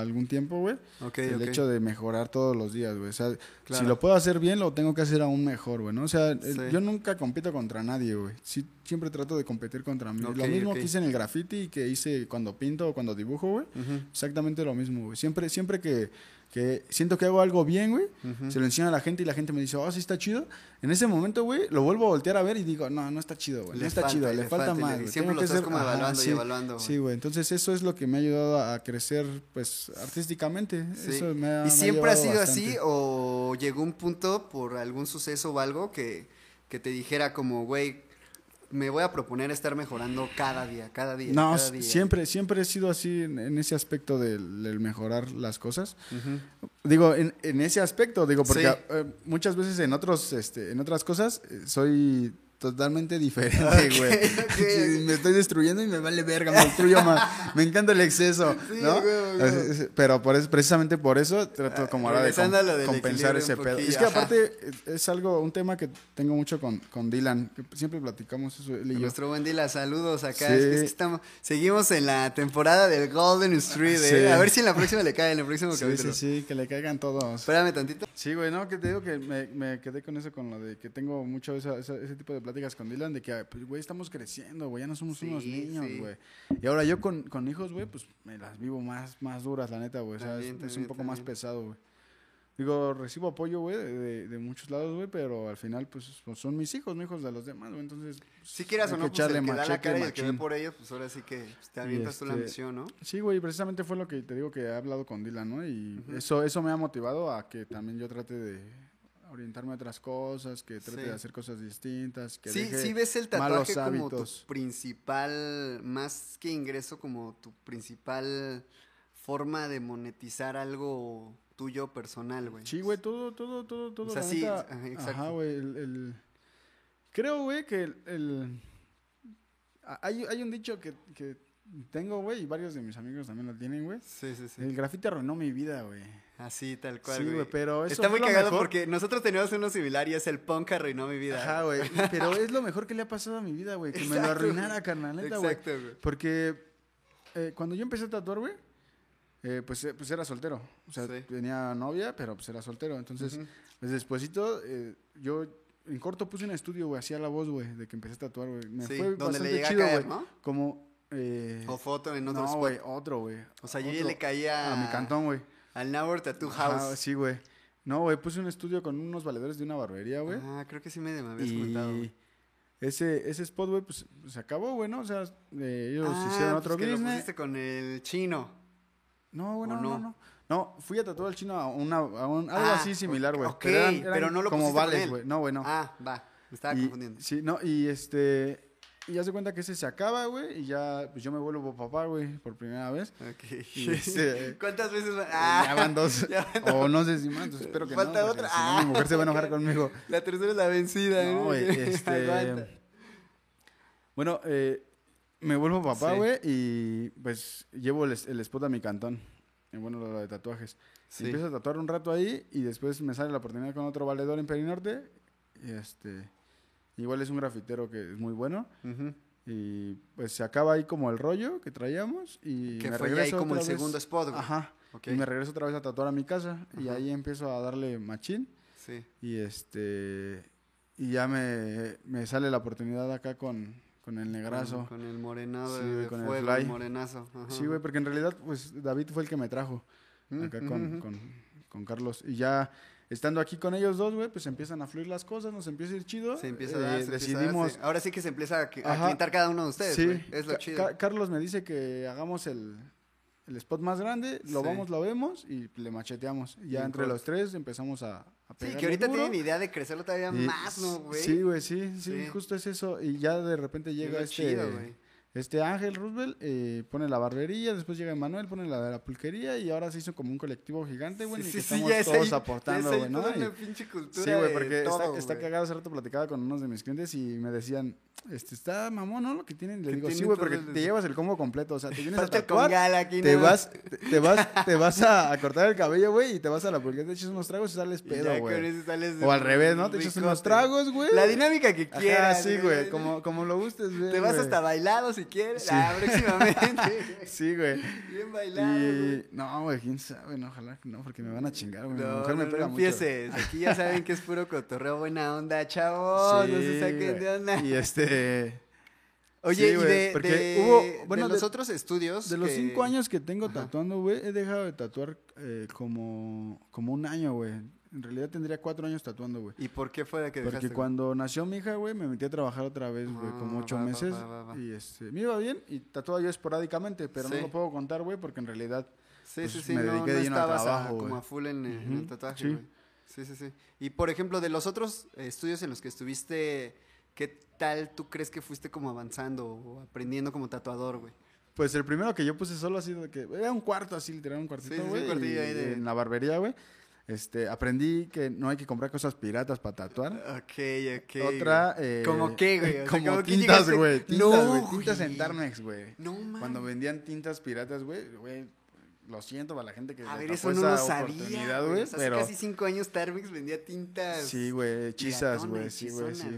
algún tiempo, güey. Ok, el hecho de mejorar todos los días, güey. O sea, Claro. si lo puedo hacer bien, lo tengo que hacer aún mejor, güey, ¿no? O sea, Sí. yo nunca compito contra nadie, güey. Sí, siempre trato de competir contra mí. Lo mismo que hice en el graffiti, que hice cuando pinto o cuando dibujo, güey. Exactamente lo mismo, güey. Siempre, siempre que, que siento que hago algo bien, güey, se lo enseño a la gente y la gente me dice, oh, sí está chido. En ese momento, güey, lo vuelvo a voltear a ver y digo, no, no está chido, güey. No está falta, chido, le, le falta, falta, más. le- siempre lo estás ser- como evaluando y evaluando, güey. Sí, güey. Entonces, eso es lo que me ha ayudado a, crecer, pues, artísticamente. Sí. Eso me ha, me ¿Y siempre ha sido bastante. así o llegó un punto por algún suceso o algo que, que te dijera como, güey, me voy a proponer estar mejorando cada día, cada día? No, cada día"? siempre, siempre he sido así en, en ese aspecto del, del mejorar las cosas. Digo, en, en ese aspecto, digo, porque Sí. eh, muchas veces en otros, este, en otras cosas, eh, soy totalmente diferente, güey. Me estoy destruyendo y me vale verga, me destruyo más. Me encanta el exceso, Sí, ¿no? güey, Pero por eso, precisamente por eso trato como ahora de compensar ese pedo. poquillo, Es que ajá. aparte es- es algo, un tema que tengo mucho con, con Dylan, que siempre platicamos eso él y yo. Nuestro buen Dila, saludos acá. Sí. Es que estamos, seguimos en la temporada del Golden Street. ¿eh? Sí. A ver si en la próxima le cae, en el próximo Sí, sí, capítulo. sí, que le caigan todos. Espérame tantito. Sí, güey, no, que te digo que me, me quedé con eso, con lo de que tengo mucho esa, esa- ese tipo de pláticas con Dylan, de que, pues, güey, estamos creciendo, güey, ya no somos Sí, unos niños, sí. güey. Y ahora yo con, con hijos, güey, pues me las vivo más, más duras, la neta, güey. O sea, es, También, es un también, poco más también. pesado, güey. Digo, recibo apoyo, güey, de, de- muchos lados, güey, pero al final, pues, pues, son mis hijos, no hijos de los demás, güey. Entonces, pues, Si quieras o que no, pues echarle el que da la cara y el que ve por ellos, pues ahora sí que pues, te avientas tú la este, misión, ¿no? Sí, güey, precisamente fue lo que te digo que he hablado con Dylan, ¿no? Y eso, eso me ha motivado a que también yo trate de orientarme a otras cosas, que trate Sí. de hacer cosas distintas, que Sí, deje sí ves el tatuaje como tu principal, más que ingreso, como tu principal forma de monetizar algo tuyo personal, güey. Sí, güey, todo, todo, todo, todo. O sea, sí, ajá, exacto. Ajá, güey, el, el- Creo, güey, que el... Hay, hay un dicho que, que tengo, güey, y varios de mis amigos también lo tienen, güey. Sí, sí, sí. El grafiti arruinó mi vida, güey. Así, tal cual, Sí, güey. pero eso Está muy cagado mejor. porque nosotros teníamos uno similar y es el punk arruinó mi vida. Ajá, güey. Pero es lo mejor que le ha pasado a mi vida, güey. Que me lo arruinara, carnal, neta, güey. Exacto, güey. Porque eh, cuando yo empecé a tatuar, güey, eh, pues, eh, pues era soltero. O sea, Sí. tenía novia, pero pues era soltero. Entonces, Ujú. pues despuésito, eh, yo en corto puse un estudio, güey, hacía la voz, güey, de que empecé a tatuar, güey. Me Sí, fue donde bastante le llega a chido, güey. ¿no? Como... Eh, O foto en otro no, güey, otro, güey. O sea, yo ya Otro. le caía A mi cantón, güey. Al Nauer Tattoo House. sí, güey. No, güey, puse un estudio con unos valedores de una barbería, güey. Ah, creo que sí me, me habías. Y ese, ese spot, güey, pues se acabó, güey, ¿no? O sea, eh, ellos Ah, hicieron otro pues que lo business. pusiste con el chino. No, güey, ¿O no, no, no? no. No, fui a tatuar al chino a, una, a un- algo Ah, así similar, güey. ok, pero no lo como pusiste vales, güey. No, güey, no. Ah, va. Me estaba Y- confundiendo. Sí, no, y este... Y ya se cuenta que ese se acaba, güey, y ya, pues yo me vuelvo papá, güey, por primera vez. Y este- ¿Cuántas veces van? ya van dos. ya van o no sé si más, espero que Falta no. porque otra. Si no, mi mujer se va a enojar conmigo. La tercera es la vencida. No, güey, este... Bueno, eh, me vuelvo papá, Sí. güey, y pues llevo el, spot a mi cantón. Bueno, lo de tatuajes. Sí. Empiezo a tatuar un rato ahí y después me sale la oportunidad con otro valedor en Perinorte. Y este... Igual es un grafitero que es muy bueno. Y pues se acaba ahí como el rollo que traíamos y Que me fue ya ahí regreso como el vez- segundo spot, güey. Ajá. Y me regreso otra vez a tatuar a mi casa y ahí empiezo a darle machín Sí. y este y ya me, me sale la oportunidad acá con, con el negrazo. Con, con el morenado Sí, de, con el fuego, fly. el morenazo. Ajá. Sí, güey, porque en realidad pues David fue el que me trajo Mm, acá con, con Carlos y ya estando aquí con ellos dos, güey, pues empiezan a fluir las cosas, nos empieza a ir chido. Se empieza a Eh, dar, se empieza a dar, decidimos sí. Ahora sí que se empieza a, a clientar cada uno de ustedes, Sí, güey. Es lo Ca- chido. Ca- Carlos me dice que hagamos el, el spot más grande, lo Sí. vamos, lo vemos y le macheteamos. Y ya Bien entre los tres empezamos a, a Sí, pegarle que ahorita tienen idea de crecerlo todavía Y- más, ¿no, güey? Sí, güey, sí, sí, Sí. justo es eso. Y ya de repente Es llega lo este, chido, güey. Este Ángel Roosevelt, eh, pone la barbería, después llega Emanuel, pone la de la pulquería y ahora se hizo como un colectivo gigante, güey, Sí, y sí, que sí, estamos todos ahí- aportando, güey, ¿no? una pinche cultura Sí, güey, porque todo, está, está cagado. Hace rato platicaba con unos de mis clientes y me decían, este, está mamón, ¿no? Lo que tienen. Le digo, sí, güey, porque te llevas el combo completo. O sea, te vienes a tatuar, gala aquí, te ¿no? vas, te, te vas, te vas a, a cortar el cabello, güey, y te vas a la pulquera, te echas unos tragos y sales pedo, güey. O al revés, ¿no? Te echas unos tragos, güey. La dinámica que quieras. sí, güey, como, lo gustes, güey. Te vas hasta bailado si quieres. Sí. Ah, próximamente. Sí, güey. Bien bailado. Y no, güey, quién sabe, no, ojalá que no, porque me van a chingar, güey. Mi No, mujer me no, pega no mucho. empieces. Aquí ya saben que es puro cotorreo, buena onda, chavos. no se Sí, saquen de onda. Y este. Oye, Sí, y de, porque de- hubo- bueno, de los de- otros estudios. De los cinco años que tengo Ajá. tatuando, güey, he dejado de tatuar eh, como, como un año, güey. En realidad tendría cuatro años tatuando, güey. ¿Y por qué fue de que Porque dejaste? cuando nació mi hija, güey, me metí a trabajar otra vez, güey, como Ah, ocho va, va, meses. va, va, va. Y este, me iba bien y tatuaba yo esporádicamente, pero Sí. no lo puedo contar, güey, porque en realidad Sí, pues, sí, sí, me no, dediqué no de lleno estabas a- trabajo, como güey. a full en, en el tatuaje, sí. güey. Sí, sí, sí. Y por ejemplo, de los otros estudios en los que estuviste, ¿qué tal tú crees que fuiste como avanzando o aprendiendo como tatuador, güey? Pues el primero que yo puse solo ha sido de que era un cuarto así, literal, un cuartito, Sí, sí, sí, güey. un cuartillo ahí de- En la barbería, güey. Este, aprendí que no hay que comprar cosas piratas para tatuar. Ok, ok. Otra, eh, ¿Cómo qué, güey? O sea, como ¿cómo tintas, güey. Tintas, No, güey. Tintas en Tarmex, güey. No, mames. Cuando vendían tintas piratas, güey, güey, lo siento para la gente que A ver, eso no lo sabía, güey. O pero Hace casi cinco años Tarmix vendía tintas. sí, güey, hechizas, güey, sí, güey, sí.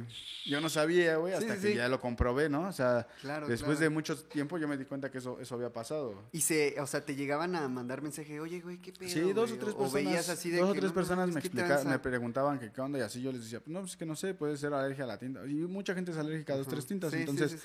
Yo no sabía, güey, hasta sí, que ya lo comprobé, ¿no? O sea, Claro, después claro. de mucho tiempo yo me di cuenta que eso eso había pasado. Y se, o sea, te llegaban a mandar mensaje, oye, güey, ¿qué pedo? Sí, dos o güey?" tres O veías personas, así de dos o tres "No personas me ¿qué explicaban, tranza?" me preguntaban que qué onda y así yo les decía, no, pues que no sé, puede ser alérgica a la tinta. Y mucha gente es alérgica a dos, Ajá. tres tintas, entonces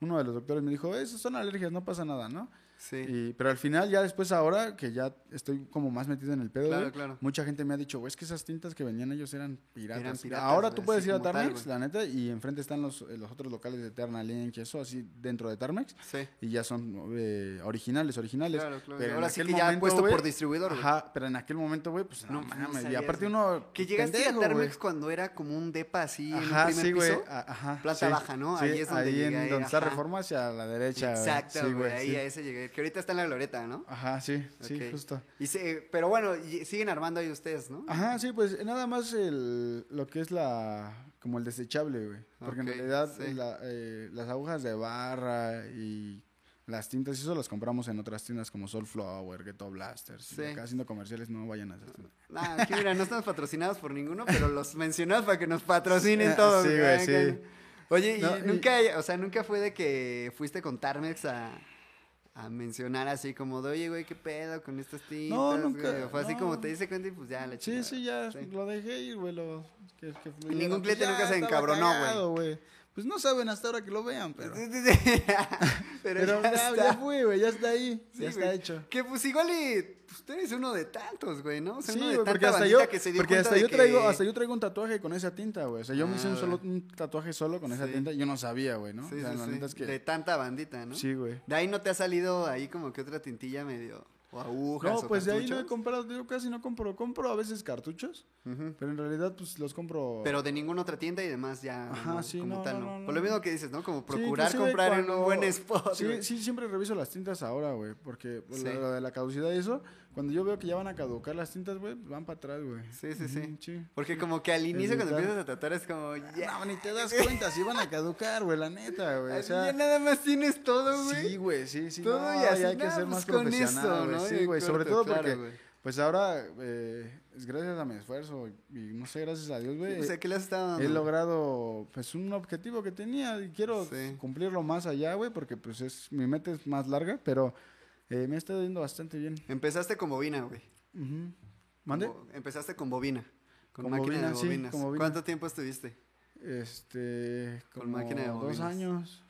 uno de los doctores me dijo, esas son alergias, no pasa nada, ¿no? Sí. Y- pero al final, ya después ahora, que ya estoy como más metido en el pedo, Claro, mucha gente me ha dicho, güey, es que esas tintas que venían ellos eran piratas. Eran piratas, ahora tú puedes ir a tal, Tarmex, la neta, y enfrente están los, eh, los otros locales de Eternalink y eso, así dentro de Tarmex, Sí. y ya son eh, originales, originales. Claro, claro. Pero en Ahora sí que ya momento, puesto por distribuidor. Ajá, pero en aquel momento, güey, pues no, No, mames. y aparte uno. Que llegaste pendejo, a Tarmex cuando era como un depa así en Ajá, un primer sí, güey. piso. Ajá. Planta sí, baja, ¿no? Ahí es donde ahí en donde está. Reforma hacia la derecha. Exacto, güey. Ahí a ese llegué. Que, ahorita está en la glorieta, ¿no? Ajá, sí, sí, justo. Y se- pero bueno, siguen armando ahí ustedes, ¿no? Ajá, sí, pues nada más el, lo que es la, como el desechable, güey. Porque en realidad sí. la- eh, las agujas de barra y las tintas, eso las compramos en otras tiendas como Soulflower, Ghetto Blasters. Sí. Acá haciendo comerciales, no vayan a esas tiendas. Nah, aquí mira, no estamos patrocinados por ninguno, pero los mencionamos para que nos patrocinen todos. Sí, güey, sí. Oye, No, y- nunca, o sea, nunca fue de que fuiste con Tarmex a, a mencionar así como de, oye, güey, qué pedo con estas tintas. No, nunca, güey? Fue así no. como te dice cuenta y pues ya la Sí, chingada. sí, ya Sí. lo dejé ir, güey. Lo, que, que ningún cliente nunca se encabronó, cagado, güey. Pues no saben hasta ahora que lo vean, pero. Pero, Pero ya, ya, está. ya fue, güey, ya está ahí. Sí, ya está hecho. Que pues igual y pues, tú eres uno de tantos, güey, ¿no? O sea, Sí, uno de tanta porque hasta yo, que se dio porque hasta yo que- traigo, hasta yo traigo un tatuaje con esa tinta, güey. O sea, yo me hice Ah, un solo güey. un tatuaje solo con esa tinta yo no sabía, güey, ¿no? Sí, o sea, sí, la sí. neta es que De tanta bandita, ¿no? sí, güey. De ahí no te ha salido ahí como que otra tintilla medio. O agujas. No, o pues de ahí no he comprado, yo casi no compro, compro a veces cartuchos, pero en realidad pues los compro Pero de ninguna otra tienda y demás ya. Ajá, no, sí, como no, tal, no, Por lo mismo que dices, ¿no? Como procurar comprar en un buen spot. Sí, sí, siempre reviso las tintas ahora, güey, porque lo de la caducidad y eso, cuando yo veo que ya van a caducar las tintas, güey, van para atrás, güey. Sí, sí, sí. Porque como que al inicio cuando empiezas a tratar es como, ya. No, ni te das cuenta, si van a caducar, güey, la neta, güey. O sea, ya nada más tienes todo, güey. Sí, güey, sí, sí. Todo no, y así, ya hay que ser pues más con profesional, eso. ¿no? Sí, güey, sobre todo claro, porque, pues ahora, eh, es gracias a mi esfuerzo y no sé, gracias a Dios, güey. O sea, ¿qué le has estado? He logrado, pues, un objetivo que tenía y quiero Sí. cumplirlo más allá, güey, porque, pues, es mi meta es más larga, pero eh, me está yendo bastante bien. Empezaste con bobina, güey. Ujú. ¿Mande? Como- Empezaste con bobina. Con, Con máquina bobina, de bobinas. bobina. ¿Cuánto tiempo estuviste? Este, Con máquina de dos bobinas. años.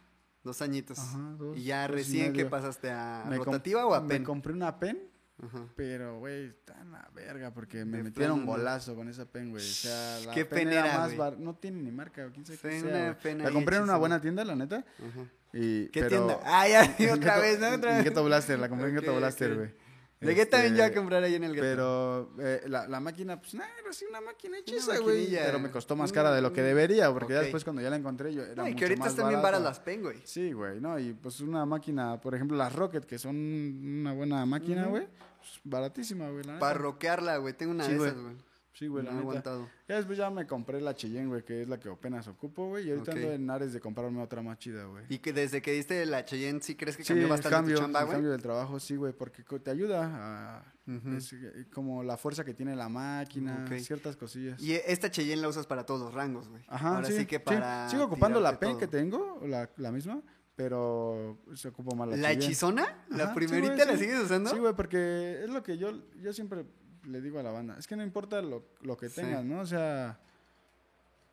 Dos añitos. Ajá, dos, y ya dos recién que pasaste a Me rotativa o a Me pen. compré una pen. Ajá. Pero, güey, en la verga porque me De metieron plano, no. golazo con esa pen, güey. O sea, la ¿Qué pen era más bar- No tiene ni marca, quién sabe qué una sea, güey. pen La compré en una buena tienda, la neta. Ajá. Y, ¿Qué pero- tienda? Ah, ya, otra vez, ¿no? Otra En. Ghetto Blaster, la compré en Ghetto Blaster, güey. Llegué también yo a Este, comprar ahí en el Ghetto. Pero eh, la, la máquina, pues nada, era así una máquina hechiza, güey. Pero me costó más Una- cara de lo que debería, porque ya Ok. después cuando ya la encontré yo era No, y mucho que ahorita más están bien barata. varas las pen, güey. Sí, güey, ¿no? Y pues una máquina, por ejemplo, las Rocket, que son una buena máquina, güey, pues, baratísima, güey. Para roquearla, güey. Tengo una Sí, de esas, güey. Sí, güey, No la he aguantado. Ya después ya me compré la Cheyenne, güey, que es la que apenas ocupo, güey. Y ahorita Ok. ando en Ares de comprarme otra más chida, güey. Y que desde que diste la Cheyenne, ¿sí crees que Sí, cambió bastante cambio, tu chamba, el güey? cambio del trabajo, sí, güey, porque te ayuda a... Es, eh, como la fuerza que tiene la máquina, ciertas cosillas. Y esta Cheyenne la usas para todos los rangos, güey. Ajá, Ahora sí, sí, que sí. para. Sigo ocupando la pen que tengo, la, la misma, pero se ocupa más la ¿La hechizona? ¿La Ajá, sí, primerita güey, la sí. sigues usando? Sí, güey, porque es lo que yo, yo siempre le digo a la banda. Es que no importa lo, lo que Sí. tengas, ¿no? O sea,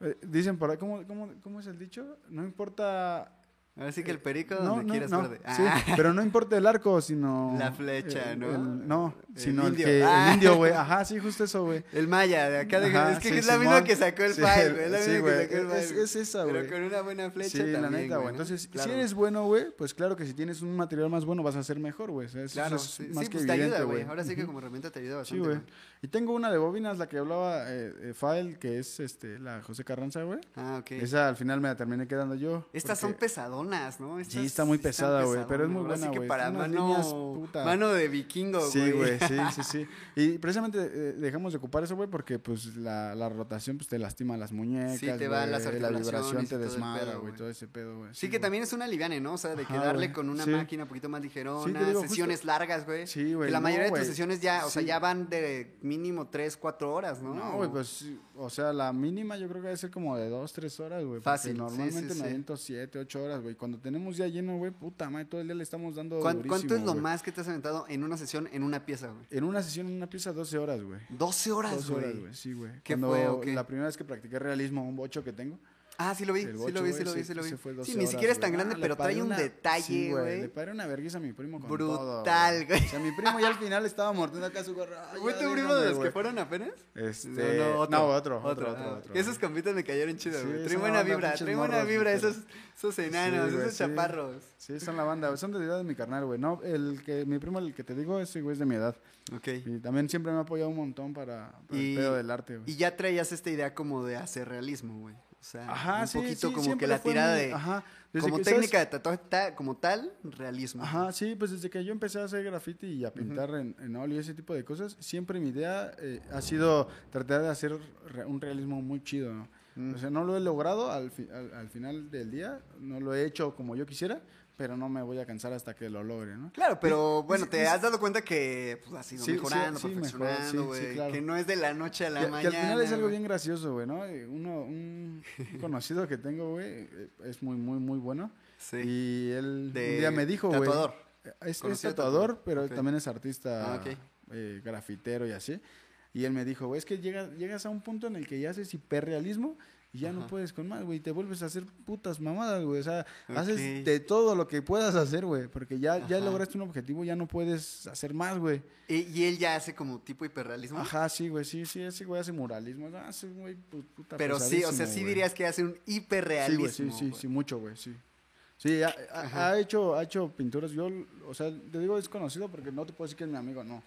eh, dicen por ahí, ¿cómo, cómo, ¿cómo es el dicho? No importa... Ahora sí que el perico donde no, quieras no, verde. sí, Ah, pero no importa el arco, sino... La flecha, el- ¿no? el- no, El sino el, indio. que... Ah. El indio, güey. Ajá, sí, justo eso, güey. El maya de acá de Ajá, Es que sí, es la misma que sacó el Sí, file, güey. Es la sí, misma que güey, sacó el es- file. es esa, Pero güey. con una buena flecha Sí, también, la neta, güey. Entonces, Claro. si eres bueno, güey, pues claro que si tienes un material más bueno vas a ser mejor, güey. Claro, es sí, más sí, que pues te evidente, ayuda, güey. Ahora sí que como herramienta te ayuda Sí, bastante, güey. güey. Y tengo una de bobinas, la que hablaba eh, eh, File, que es este, la José Carranza, güey. Ah, ok. Esa al final me la terminé quedando yo. Estas son porque- pesadonas, ¿no? Estas Sí, está muy pesada, güey, pero es muy buena, sí que güey. para Tiene unas mano, puta. mano de vikingo, güey. Sí, güey, sí, sí, sí. Y precisamente eh, dejamos de ocupar eso, güey, porque pues la, la rotación pues te lastima las muñecas, Sí, te van las la vibración te desmadra, güey, todo ese pedo, güey. Sí, que güey. también es una liviane, ¿no? O sea, de que Ajá, darle güey. con una Sí. máquina un poquito más ligerona, Sí, digo, sesiones justo- largas, güey. Sí, güey, Que la no, mayoría de tus sesiones ya, o sea, Sí. ya van de mínimo 3, 4 horas, ¿no? No, güey, pues, sí, o sea, la mínima yo creo que debe ser como de dos, tres horas, güey. Fácil, sí, Normalmente sí, sí. me aviento siete, ocho horas, güey. Cuando tenemos ya lleno, güey, puta madre, todo el día le estamos dando ¿Cuán- durísimo, ¿Cuánto es lo güey. más que te has aventado en una sesión en una pieza, güey? En una sesión, en una pieza, 12 horas, güey. 12 horas, 12 horas, güey. güey, sí, güey. ¿Qué Cuando fue o qué? La primera vez que practiqué realismo, un bocho que tengo. Ah, sí lo vi, sí bocho, lo vi, sí lo vi, sí, sí lo vi. Sí, 12 ni horas, siquiera es tan grande, Ah, pero trae paré un una- detalle, sí, güey. Le paré una vergüenza a mi primo con Brutal, güey. O sea, mi primo ya al final estaba mordiendo acá su gorra. ¿Fue tu primo de los que fueron apenas? Este, No, no, no, otro, otro, otro, ah, otro. Esos compitas me cayeron chido, Sí, güey. Traen una buena vibra, traen buena vibra esos, esos enanos, Sí, esos sí. chaparros. Sí, son la banda, son de edad de mi carnal, güey. No, el que, mi primo, el que te digo, ese güey es de mi edad. Ok. Y también siempre me ha apoyado un montón para, el pedo del arte, güey. Y ya traías esta idea como de hacer realismo, güey. O sea, Ajá, un sí, poquito sí, como que la tirada de... ajá, desde como que, técnica ¿sabes? de tatuaje ta- como tal, realismo. Ajá, sí, pues desde que yo empecé a hacer graffiti y a pintar en, en óleo y ese tipo de cosas, siempre mi idea eh, ha sido tratar de hacer un realismo muy chido, ¿no? Mm. O sea, no lo he logrado al, fi- al, al final del día, no lo he hecho como yo quisiera, pero no me voy a cansar hasta que lo logre, ¿no? Claro, pero bueno, y- te y- has dado cuenta que pues, has ido Sí, sí, mejorando, sí, mejor, perfeccionando, sí, sí, güey. claro. Que no es de la noche a la Que, que mañana. al final es algo bien gracioso, güey, ¿no? Eh, Uno, un conocido que tengo, güey, eh, es muy, muy, muy bueno. Sí. Y él De un día me dijo, güey. tatuador. Es, es tatuador, pero Ok. también es artista, Ah, ok. eh, grafitero y así. Y él me dijo, güey, es que llega- llegas a un punto en el que ya haces hiperrealismo y ya no puedes con más, güey. Te vuelves a hacer putas mamadas, güey. O sea, haces de todo lo que puedas hacer, güey. Porque ya, ya lograste un objetivo, ya no puedes hacer más, güey. Y, y él ya hace como tipo hiperrealismo. Ajá, sí, güey, sí, sí, ese güey hace muralismo. Ah, ese güey, pu- puta Pero sí, o sea, sí güey. dirías que hace un Sí, hiperrealismo. güey, sí, sí, güey. sí, mucho, güey, sí. Sí, ha hecho, ha hecho pinturas. Yo, o sea, te digo es conocido porque no te puedo decir que es mi amigo, no.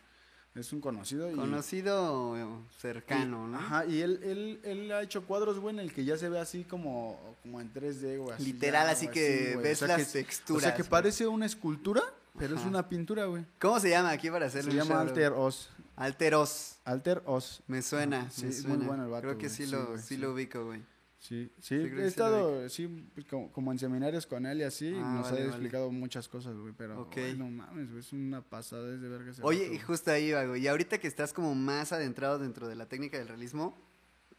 Es un conocido. Y, Conocido cercano, ¿no? Ajá, y él, él, él ha hecho cuadros, güey, en el que ya se ve así como, como en 3D, güey. Literal, ya, así güey, que ves O sea las que- texturas. O sea, que güey. parece una escultura, pero es una pintura, güey. ¿Cómo se llama aquí para Se hacerle un llama? Alter Os. Alteros. Alter Os. Me suena, Sí, me es muy suena. bueno el vato, Creo que güey, sí, lo, sí. lo ubico, güey. Sí, sí, he estado sí, pues, como, como en seminarios con él y así, Ah, nos vale, ha vale. explicado muchas cosas, güey, pero Ok. güey, no mames, güey, es una pasada de verga Oye, y güey. justo ahí güey. Y ahorita que estás como más adentrado dentro de la técnica del realismo,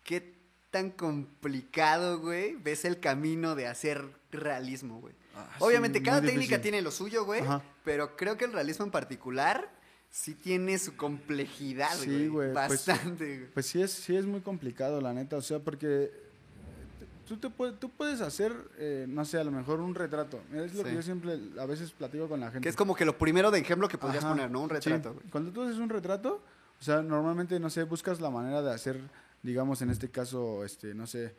¿qué tan complicado, güey, ves el camino de hacer realismo, güey? Ah, Obviamente, sí, cada técnica difícil. tiene lo suyo, güey. Pero creo que el realismo en particular sí tiene su complejidad, Sí, güey. güey, pues, Bastante, güey. Pues sí es, sí es muy complicado, la neta, o sea, porque tú, te puedes, tú puedes hacer, eh, no sé, a lo mejor un retrato. Es lo Sí. que yo siempre a veces platico con la gente. Que es como que lo primero de ejemplo que podrías Ajá, poner, ¿no? Un retrato. Cuando tú haces un retrato, o sea, normalmente, no sé, buscas la manera de hacer, digamos, en este caso, este, no sé,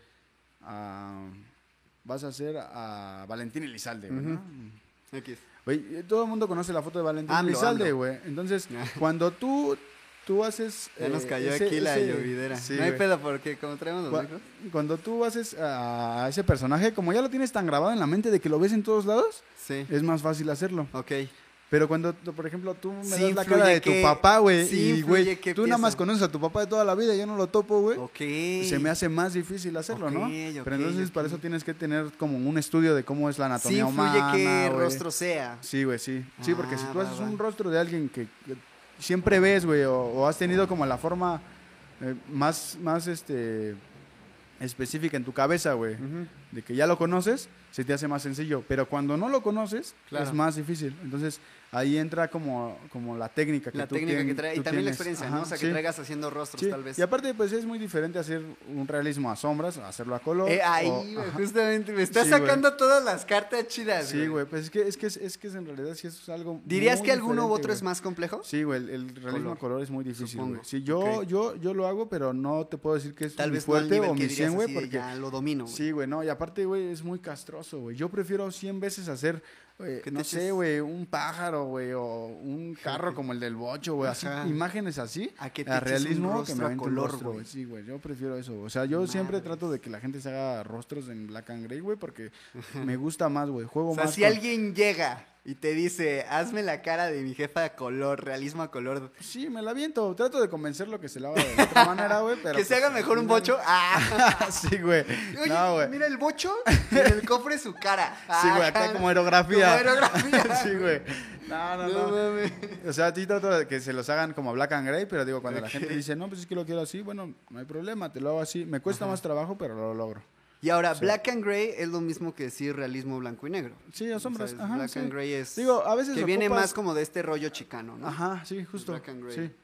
a- vas a hacer a Valentín Elizalde, güey. X. Eh, todo el mundo conoce la foto de Valentín Elizalde, güey. Entonces, cuando tú, tú haces... Ya nos eh, cayó ese- aquí la ese- llovidera. sí, no hay güey. pedo porque como traemos los Cua- micros. Cuando tú haces a ese personaje, como ya lo tienes tan grabado en la mente de que lo ves en todos lados, Sí. es más fácil hacerlo. Ok. Pero cuando, por ejemplo, tú me Sí das la influye cara de que- tu papá, güey, sí y influye güey, qué tú nada más conoces a tu papá de toda la vida, yo no lo topo, güey. Ok. Se me hace más difícil hacerlo, ¿no? Ok, Pero entonces para eso tienes que tener como un estudio de cómo es la Sí anatomía influye humana. qué güey. rostro sea. Sí, güey, sí. Sí, porque si Ah, tú va, haces va. un rostro de alguien que siempre ves, güey, o, o has tenido como la forma eh, más, más, este, específica en tu cabeza, güey, de que ya lo conoces, se te hace más sencillo. Pero cuando no lo conoces, Claro. es más difícil. Entonces, ahí entra como, como la técnica que La tú técnica que trae. Y también la experiencia, Ajá, ¿no? O sea, que traigas haciendo rostros, Sí, tal vez. Y aparte, pues es muy diferente hacer un realismo a sombras, hacerlo a color. Eh, ahí, güey, justamente. Me estás Sí, sacando todas las cartas chidas, Sí, güey, pues es que, es que, es, es que en realidad sí es algo. ¿Dirías que alguno u otro es más complejo? Sí, güey, el, el realismo Color. a color es muy difícil, güey. Sí, yo, yo, yo lo hago, pero no te puedo decir que es Tal vez fuerte o que mi dirías 100, güey, porque... ya lo domino, güey. Sí, güey, no, y aparte, güey, es muy castroso, güey. Yo prefiero 100 veces hacer, no eches- sé, güey, un pájaro, güey, o un carro como el del bocho, güey, así, imágenes así, A que te a un realismo que me a color, güey. Sí, güey, yo prefiero eso. O sea, yo siempre trato de que la gente se haga rostros en black and gray, güey, porque me gusta más, güey. Juego O sea, más si con- alguien llega y te dice, hazme la cara de mi jefa a color, realismo a color, Sí, me la viento. Trato de convencerlo que se la haga de otra manera, güey, pero... que se pues, haga mejor un bocho. ¡Ah! sí, güey. Oye, No, güey. mira el bocho y en el cofre su cara. Sí, güey, acá como aerografía. Como aerografía. sí, güey. No, no, No. O sea, a ti trato de que se los hagan como black and gray, pero digo, cuando la gente dice, no, pues es que lo quiero así, bueno, no hay problema, te lo hago así. Me cuesta Ajá. más trabajo, pero lo logro. Y ahora, Sí. black and gray es lo mismo que decir realismo blanco y negro. Sí. O sea, ajá, black sí. and gray es. Digo, a veces Que viene ocupas- más como de este rollo chicano, ¿no? Ajá, sí, justo. Black and gray. Sí.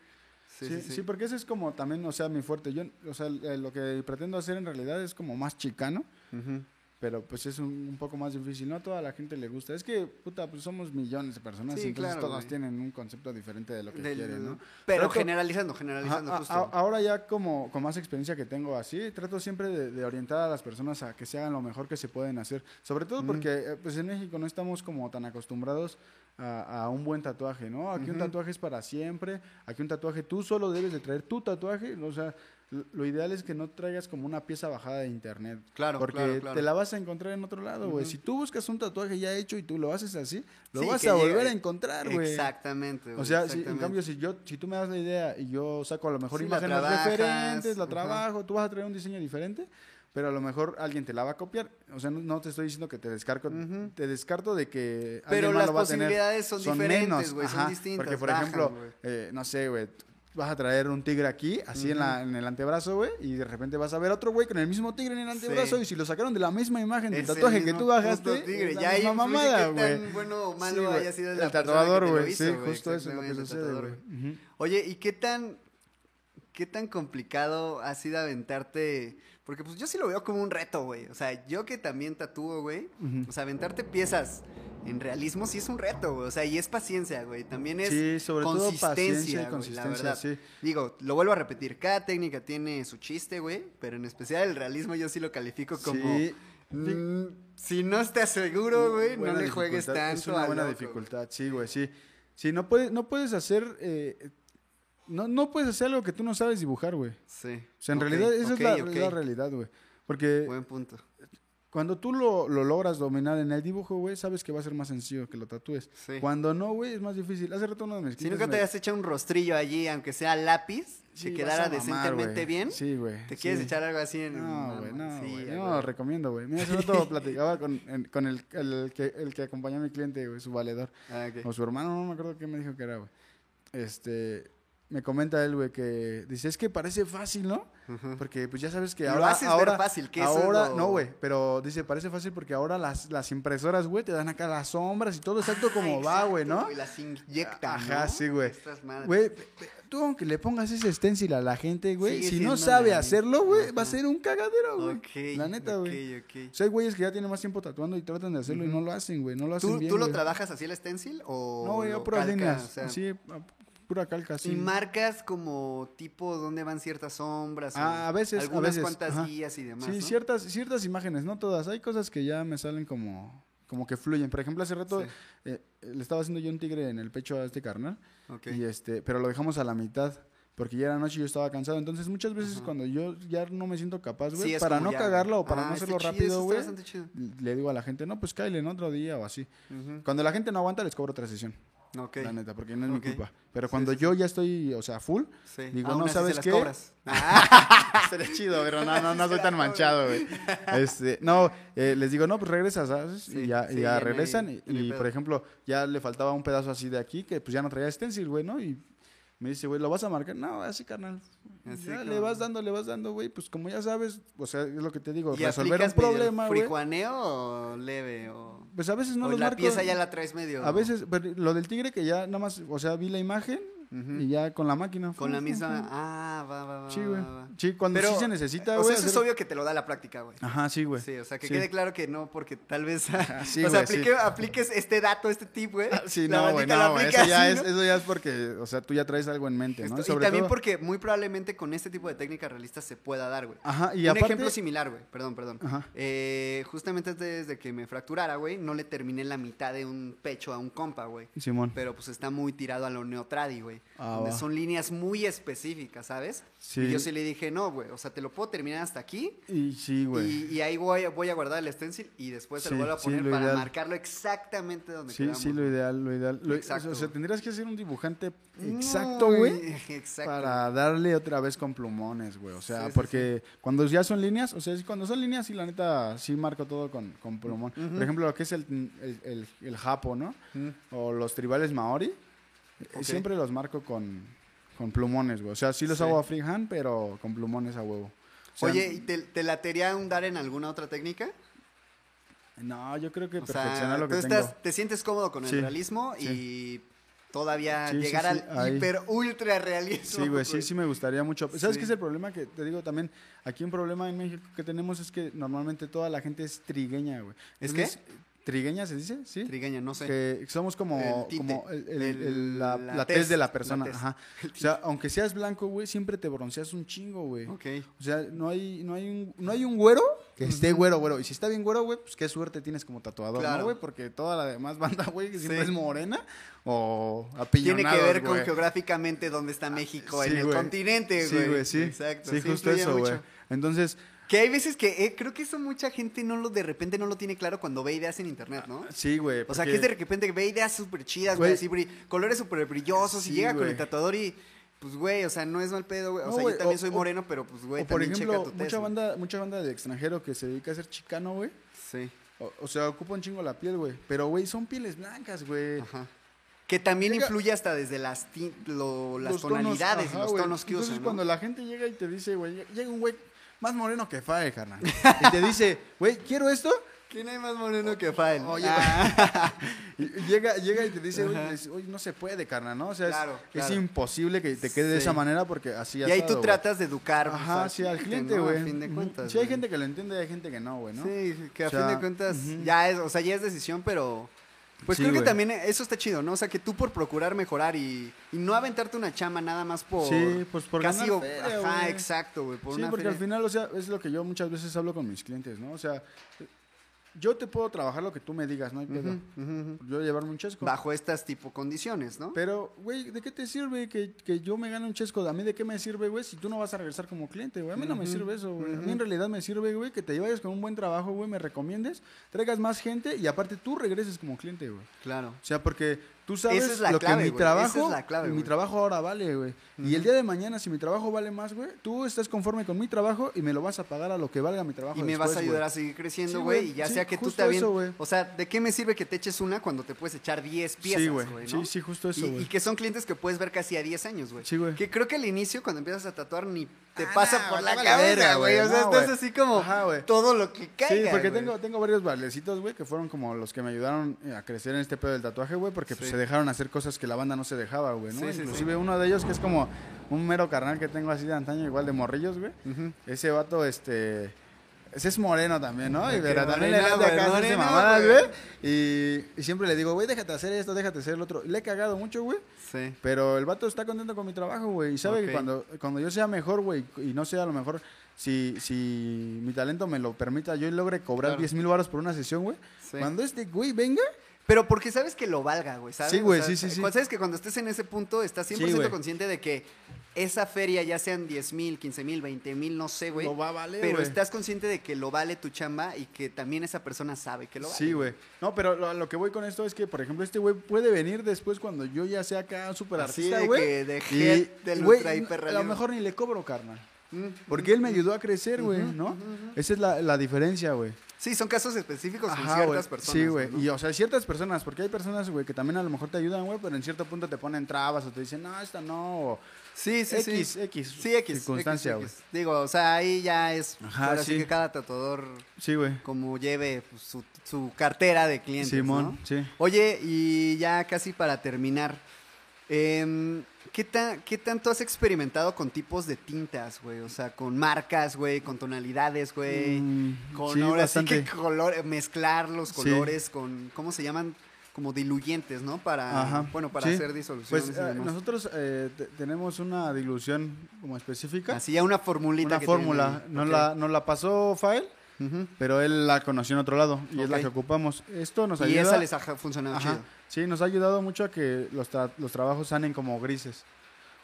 Sí, Sí, sí, porque ese es como también, o sea, mi fuerte. Yo, o sea, eh, lo que pretendo hacer en realidad es como más chicano, Ujú. Pero pues es un, un poco más difícil. No a toda la gente le gusta. Es que, puta, pues somos millones de personas Sí, y entonces claro, todas güey. tienen un concepto diferente de lo que Del- quieren, ¿no? Pero Trato- generalizando, generalizando, a- justo. a- ahora ya como con más experiencia que tengo así, trato siempre de, de orientar a las personas a que se hagan lo mejor que se pueden hacer. Sobre todo porque eh, pues en México no estamos como tan acostumbrados a, a un buen tatuaje, ¿no? Aquí un tatuaje es para siempre, aquí un tatuaje tú solo debes de traer tu tatuaje, o sea, lo- ideal es que no traigas como una pieza bajada de internet. Claro, Porque claro, claro. te la vas a encontrar en otro lado, güey. Si tú buscas un tatuaje ya hecho y tú lo haces así, lo Sí, vas a llegue- volver a encontrar, güey. Exactamente, güey. O sea, si, en cambio, si yo, si tú me das la idea y yo saco a lo mejor Sí, la imágenes trabajas, referentes, la trabajo, tú vas a traer un diseño diferente, pero a lo mejor alguien te la va a copiar. O sea, no, no te estoy diciendo que te descarto, te descarto de que Pero alguien las lo va a tener. posibilidades son diferentes, güey, son distintas, Porque, por bajan, ejemplo, eh, no sé, güey, vas a traer un tigre aquí, así en, la, en el antebrazo, güey, y de repente vas a ver otro güey con el mismo tigre en el antebrazo, Sí. y si lo sacaron de la misma imagen del tatuaje que tú bajaste, tigre. es la Ya misma influye mamada, qué güey. tan bueno o malo Sí, haya sido el tatuador, güey. Sí, justo eso es lo que sucede, güey. Oye, ¿y qué tan, qué tan complicado ha sido aventarte? Porque pues yo sí lo veo como un reto, güey. O sea, yo que también tatúo, güey. O sea, aventarte piezas en realismo sí es un reto, güey. O sea, y es paciencia, güey. También es Sí, sobre todo consistencia, paciencia y güey, la consistencia, verdad. sí. Digo, lo vuelvo a repetir, cada técnica tiene su chiste, güey. Pero en especial el realismo yo sí lo califico como... Sí. mm, si no estás seguro, güey, no le juegues tanto Es una buena loco, dificultad, sí, güey, sí. Sí, no puedes, no puedes hacer, eh, no, no puedes hacer algo que tú no sabes dibujar, güey. Sí. O sea, en realidad, esa es la, realidad, güey. Porque Buen punto. cuando tú lo, lo logras dominar en el dibujo, güey, sabes que va a ser más sencillo que lo tatúes. Sí. Cuando no, güey, es más difícil. Hace rato uno de mis Si nunca te has echado un rostrillo allí, aunque sea lápiz, Sí, que quedara mamar, decentemente bien, Sí, güey. ¿te quieres echar algo así en No, güey, no, Sí, güey. no, recomiendo, güey. Mira, hace rato platicaba con, en- con el, el que, el que acompañó a mi cliente, güey, su valedor. Ah, ok. O su hermano, no me acuerdo qué me dijo que era, güey. Este, me comenta él, güey, que dice, es que parece fácil, ¿no? Ujú. Porque pues ya sabes que Lo ahora... haces ver ahora, fácil, que eso es ahora, lo- no, güey, pero dice, parece fácil porque ahora las, las impresoras, güey, te dan acá las sombras y todo exacto como va, güey, ¿no? Y las inyectan, Ajá, ¿no? sí, güey. Güey, tú aunque le pongas ese stencil a la gente, güey, si no sabe hacerlo, güey, va a ser un cagadero, güey. Ok, La neta, güey. ok, ok. O sea, hay güeyes que ya tienen más tiempo tatuando y tratan de hacerlo y no lo hacen, güey, no lo hacen ¿Tú, bien, tú lo trabajas así el stencil o No, yo calcas? líneas, a- pura calca, así. Y marcas como tipo dónde van ciertas sombras. o Ah, a veces, a Algunas veces, cuantas ajá. guías y demás. Sí, ¿no? ciertas, ciertas imágenes, no todas. Hay cosas que ya me salen como, como que fluyen. Por ejemplo, hace rato Sí. eh, le estaba haciendo yo un tigre en el pecho a este carnal. Y este, pero lo dejamos a la mitad. Porque ya era noche y yo estaba cansado. Entonces, muchas veces Ajá. cuando yo ya no me siento capaz, güey, Sí, para no ya, cagarlo o güey. para Ah, no hacerlo chido, rápido, güey, le digo a la gente, no, pues cáele en otro día o así. Cuando la gente no aguanta, les cobro otra sesión. Ok. La neta, porque no es mi culpa. Pero cuando sí, yo ya estoy, o sea, full. Digo, no, ¿sabes qué? cobras. Sería chido, pero no, no, no soy tan manchado, güey. Este, no, eh, les digo, no, pues regresas, y ya, y ya regresan. y, y, por ejemplo, ya le faltaba un pedazo así de aquí que pues ya no traía stencil, güey, ¿no? Y me dice, güey, ¿lo vas a marcar? No, así, carnal. Así ya como- le vas dando, le vas dando, güey. Pues como ya sabes, o sea, es lo que te digo, ¿Y resolver un problema, güey. frijuaneo o leve? O, Pues a veces no o los la marco. pieza ya la traes medio... A veces, pero lo del tigre que ya nada más, o sea, vi la imagen Y ya con la máquina. Con la misma... Ah, va, va, va. Sí, güey. Sí, cuando Pero, sí se necesita, O güey. sea, eso es obvio que te lo da la práctica, güey. Ajá, sí, güey. Sí, o sea, que Sí. quede claro que no, porque tal vez... sí, o sea, sí. aplique- apliques este dato, este tip, güey. Sí, La no, güey, no, Eso ya, así, es, ¿no? eso ya es porque, o sea, tú ya traes algo en mente, ¿no? Esto- y Sobre también todo- porque muy probablemente con este tipo de técnicas realistas se pueda dar, güey. Ajá, y un aparte... ejemplo similar, güey. Perdón, perdón. Ajá. Eh, justamente antes de que me fracturara, güey, no le terminé la mitad de un pecho a un compa, güey. Simón. Pero pues está muy tirado a lo neotradi, güey. Ah, donde va. son líneas muy específicas, ¿sabes? Sí. Y yo sí le dije, no, güey. O sea, te lo puedo terminar hasta aquí. Y sí, güey. Y, y ahí voy, voy a guardar el stencil y después Sí, lo vuelvo a poner para ideal. marcarlo exactamente donde Sí, quedamos. sí, lo ideal, lo ideal. Lo- Exacto, O sea, tendrías que ser un dibujante exacto, güey. Exacto. Para darle otra vez con plumones, güey. O sea, porque cuando ya son líneas, o sea, cuando son líneas, sí, la neta, sí marco todo con, con plumón. Por ejemplo, lo que es el, el, el, el japo, ¿no? O los tribales maori, siempre los marco con, con plumones, güey. O sea, sí los Sí. hago a freehand, pero con plumones a huevo. O sea, Oye, ¿y te, te latería un dar en alguna otra técnica? No, yo creo que perfeccionar lo tú que estás, tengo. te sientes cómodo con el Sí, realismo sí. y todavía Sí, llegar sí, al ahí. hiper ultra realismo. Sí, güey, sí, sí me gustaría mucho. ¿Sabes Sí. qué es el problema? Que te digo también, aquí un problema en México que tenemos es que normalmente toda la gente es trigueña, güey. ¿Es Entonces, trigueña, ¿se dice? ¿Sí? Trigueña, no sé. Que somos como, El como el- el- la, la la tez, tez de la persona. Ajá. O sea, aunque seas blanco, güey, siempre te bronceas un chingo, güey. Ok. O sea, no hay, no hay un, no hay un güero que esté güero, güero. Y si está bien güero, güey, pues qué suerte tienes como tatuador, Claro. ¿no, güey? Porque toda la demás banda, güey, que siempre Sí. es morena o Tiene apiñonada. que ver con geográficamente dónde está México en el continente, güey. Sí, güey, sí. Exacto. Sí, justo eso, güey. Entonces, Que hay veces que eh, creo que eso mucha gente no lo de repente no lo tiene claro cuando ve ideas en internet, ¿no? sí, güey. O sea, que es de repente ve ideas súper chidas, güey, así, bri- colores súper brillosos y llega con el tatuador y, pues, güey, o sea, no es mal pedo, güey. O No, sea, yo también o- soy moreno, pero, pues, güey, o por también ejemplo, checa tu mucha banda, mucha banda de extranjero que se dedica a ser chicano, güey. Sí, O, o sea, ocupa un chingo la piel, güey. Pero, güey, son pieles blancas, güey. ajá. Que también Llega- influye hasta desde las, lo- las Los tonos, tonalidades y los tonos que Entonces, usan, ¿no? cuando la gente llega y te dice, güey, llega un güey más moreno que Fae, carnal. y te dice, güey, quiero esto. ¿Quién hay más moreno que Fael? Oye, Ah, llega, llega y te dice, oye, Ajá. dice, "Oye, no se puede, carnal, ¿no? O sea, es- Claro, es, claro. imposible que te quede de esa manera porque así y ahí tú tratas de educar. pues, Ajá, sí, al cliente, ¿no? güey. A fin de Ujú. cuentas. Sí, hay gente que lo entiende y hay gente que no, güey, ¿no? Sí, que a O sea, fin de cuentas ya es, o sea, ya es decisión, pero pues Sí, creo que también eso está chido, ¿no? O sea, que tú por procurar mejorar y, y no aventarte una chama nada más por Sí, pues por casi ganar o- feria, ajá, exacto, güey, por Sí, una porque feria. al final, o sea, es lo que yo muchas veces hablo con mis clientes, ¿no? O sea, yo te puedo trabajar lo que tú me digas, no hay pedo. Yo llevarme un chesco. Bajo estas tipo condiciones, ¿no? Pero, güey, ¿de qué te sirve que, que yo me gane un chesco? ¿A mí de qué me sirve, güey, si tú no vas a regresar como cliente, güey? A mí no me sirve eso, güey. A mí en realidad me sirve, güey, que te vayas con un buen trabajo, güey, me recomiendes, traigas más gente y aparte tú regreses como cliente, güey. Claro. O sea, porque tú sabes Esa es la lo clave, que mi güey. Trabajo, es la clave, mi güey. trabajo ahora vale, güey. Y el día de mañana, si mi trabajo vale más, güey, tú estás conforme con mi trabajo y me lo vas a pagar a lo que valga mi trabajo Y me vas a ayudar güey. a seguir creciendo, Sí, güey. güey, y ya sí, sea que tú justo también. eso, güey. o sea, ¿de qué me sirve que te eches una cuando te puedes echar 10 piezas, Sí, güey? güey. ¿no? Sí, sí, justo eso, Y, güey. y que son clientes que puedes ver casi a 10 años, güey. Sí, güey. Que creo que al inicio, cuando empiezas a tatuar, ni te Ah, pasa no, por la te cabeza, güey. güey. O sea, estás güey. así como güey. todo lo que caiga. Sí, porque güey. tengo, tengo varios valecitos, güey, que fueron como los que me ayudaron a crecer en este pedo del tatuaje, güey, porque pues, Sí. Se dejaron hacer cosas que la banda no se dejaba, güey, ¿no? Sí, sí, Inclusive uno de ellos que es como un mero carnal que tengo así de antaño, igual de morrillos, güey. Ese vato, este... Ese es moreno también, ¿no? Y pero también le de acá mamadas, güey. Y, y siempre le digo, güey, déjate hacer esto, déjate hacer el otro. Le he cagado mucho, güey. Sí. Pero el vato está contento con mi trabajo, güey. Y sabe que cuando, cuando yo sea mejor, güey, y no sea a lo mejor, si, si mi talento me lo permita, yo logre cobrar Claro. 10 mil baros por una sesión, güey. Sí. Cuando este güey venga, Pero porque sabes que lo valga, güey, ¿sabes? Sí, güey, O sea, sí, sí, sí. Sabes que cuando estés en ese punto estás 100% güey. consciente de que esa feria, ya sean 10 mil, 15 mil, 20 mil, no sé, güey. Lo va a valer, Pero güey. estás consciente de que lo vale tu chamba y que también esa persona sabe que lo vale. Sí, güey. No, pero lo, lo que voy con esto es que, por ejemplo, este güey puede venir después cuando yo ya sea acá Así artista, de güey. que de Y, head del güey, ultra hiper a lo mejor ni le cobro, carnal. Porque él me ayudó a crecer, güey, ¿no? Esa es la, la diferencia, güey. Sí, son casos específicos con ciertas personas. Sí, güey. ¿no? Y, o sea, ciertas personas, porque hay personas, güey, que también a lo mejor te ayudan, güey, pero en cierto punto te ponen trabas o te dicen, no, esta no. o Sí, sí, X, sí. X. Sí, X. Circunstancia, güey. Digo, o sea, ahí ya es. Ajá, ahora sí. sí. que cada tatuador, Sí, güey. como lleve pues, su, su cartera de clientes. Simón, ¿no? sí. Oye, y ya casi para terminar, em, ¿qué, ta- ¿qué tanto has experimentado con tipos de tintas, güey? O sea, con marcas, güey, con tonalidades, güey, Mm, con sí, ahora bastante. sí que color, mezclar los Sí. colores con, ¿cómo se llaman? Como diluyentes, ¿no? Para, Ajá, bueno, para sí. hacer disoluciones Pues y eh, demás. nosotros eh, te- tenemos una dilución como específica. Así ya una formulita una que fórmula. tienen. Nos, Ok. la, nos la pasó Fael, pero él la conoció en otro lado y es la que ocupamos. Esto nos Y ayuda. esa les ha funcionado Ajá. chido. Sí, nos ha ayudado mucho a que los, tra- los trabajos sanen como grises.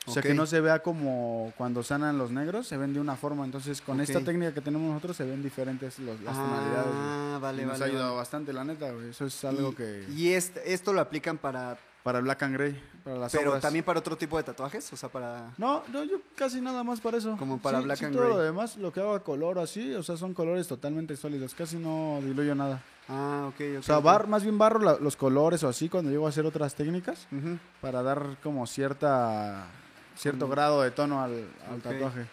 O sea, Ok. que no se vea como cuando sanan los negros, se ven de una forma. Entonces, con esta Ok. técnica que tenemos nosotros, se ven diferentes los- las tonalidades. güey. Ah, vale, Y nos vale. ha ayudado vale. bastante, la neta, güey. Eso es algo y, que... Y este- esto lo aplican para. Para Black and Grey, para las Pero obras. también para otro tipo de tatuajes, o sea, para. No, no, yo casi nada más para eso. Como para Sí, Black sí, and todo Grey. lo demás, lo que hago a color así, o sea, son colores totalmente sólidos. Casi no diluyo nada. Ah, ok, ok. O sea, bar, más bien barro la- los colores o así cuando llego a hacer otras técnicas para dar como cierta cierto Como- grado de tono al, tatuaje.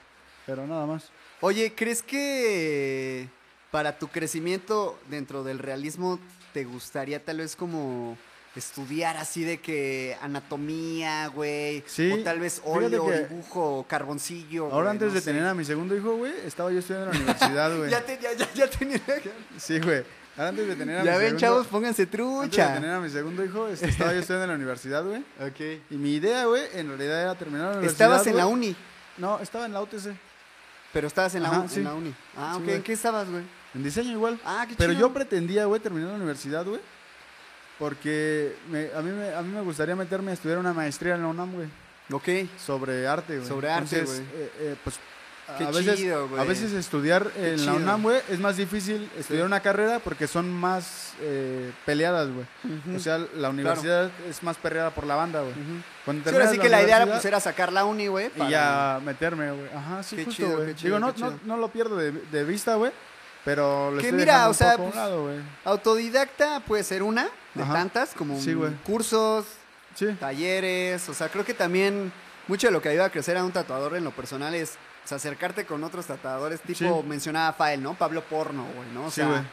Pero nada más. Oye, ¿crees que para tu crecimiento dentro del realismo te gustaría tal vez como estudiar así de que anatomía, güey? Sí, O tal vez óleo, dibujo, carboncillo. Ahora güey, antes no de sé. tener a mi segundo hijo, güey, estaba yo estudiando en la universidad, güey. Ya, te- ya, ya, ya tenía. Sí, güey. Antes de tener a Ya mi ven, segundo- chavos, pónganse Antes de trucha. tener a mi segundo hijo, este, estaba yo estudiando en la universidad, güey. Ok. Y mi idea, güey, en realidad era terminar la universidad. Estabas en la uni, No, estaba en la UTC. pero estabas en la, Ajá, sí. en la uni. Ah, Sí, ok. ¿En qué estabas, güey? En diseño igual. Ah, qué Pero chido. yo pretendía, güey, terminar la universidad, güey. Porque me- a, mí me, a mí me gustaría meterme a estudiar una maestría en la UNAM, güey. Ok. Sobre arte, güey. Sobre arte, güey. eh, eh, pues Qué a veces, chido, güey. a veces estudiar en la. UNAM, güey, es más difícil estudiar Sí. una carrera porque son más eh, peleadas, güey. O sea, la universidad es más perreada por la banda, güey. Cuando Sí, ahora sí que la idea era, pues, era sacar la uni, güey. y para- ya meterme, güey. Ajá, sí, Qué justo, chido, qué chido, Digo, no, no, lo pierdo de, de vista, güey. Pero lo Que estoy mira, o sea, a pues, lado. Autodidacta puede ser una de Ajá. tantas, como Sí, cursos, talleres. O sea, creo que también mucho de lo que ayuda a crecer a un tatuador en lo personal es o sea, acercarte con otros tatuadores. Tipo, Sí. mencionaba Fael, ¿no? Pablo Porno, güey, ¿no? O Sí, sea,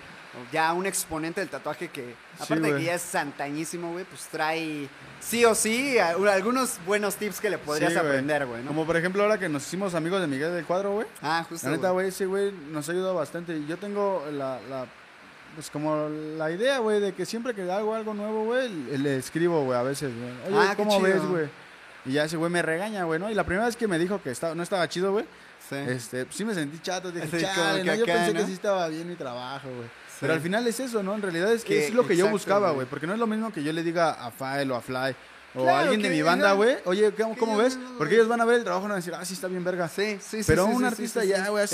ya un exponente del tatuaje que, Sí, aparte de que ya es santañísimo, güey, pues trae sí o sí a- algunos buenos tips que le podrías Sí, aprender, güey, ¿no? Como por ejemplo ahora que nos hicimos amigos de Miguel del Cuadro, güey. Ah, justo. La neta, güey. ese güey nos ha ayudado bastante. Y yo tengo la, la- pues como la idea, güey, de que siempre que hago algo nuevo, güey, le, escribo, güey, a veces, güey. Ah, ¿cómo ves, güey? Y ya ese güey me regaña, güey, ¿no? Y la primera vez que me dijo que estaba, no estaba chido, güey, Sí. este, pues sí me sentí chato. Dije, como chale, ¿no? Yo pensé ¿no? que sí estaba bien mi trabajo, güey. Sí. Pero al final es eso, ¿no? En realidad es que es lo que yo buscaba, güey. Porque no es lo mismo que yo le diga a Fael o a Fly o Claro, a alguien de mi banda, güey. Oye, ¿cómo, cómo ves? Porque ellos van a ver el trabajo y van a decir, ah, sí, está bien verga. Sí, sí, sí. Pero sí, un sí, artista sí, sí, ya, sí. güey,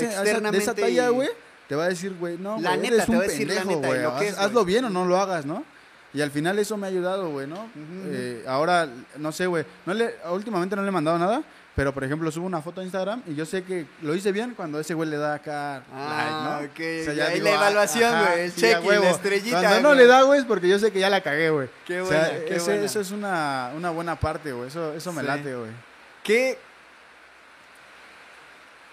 de esa talla, güey, te va a decir, güey, no, La neta, eres te un va pendejo, güey. Hazlo bien o no lo hagas, ¿no? Y al final eso me ha ayudado, güey, ¿no? Eh, ahora, no sé, güey, no le, últimamente no le he mandado nada, pero por ejemplo subo una foto a Instagram y yo sé que lo hice bien cuando ese güey le da acá Ah, like, ¿no? ok. ya Ahí digo, la ah, evaluación, güey, el sí, huevo. la estrellita, Cuando no le da, güey, es porque yo sé que ya la cagué, güey. Qué O sea, buena, qué ese- buena. eso es una, una buena parte, güey. Eso, eso me Sí. late, güey. ¿Qué?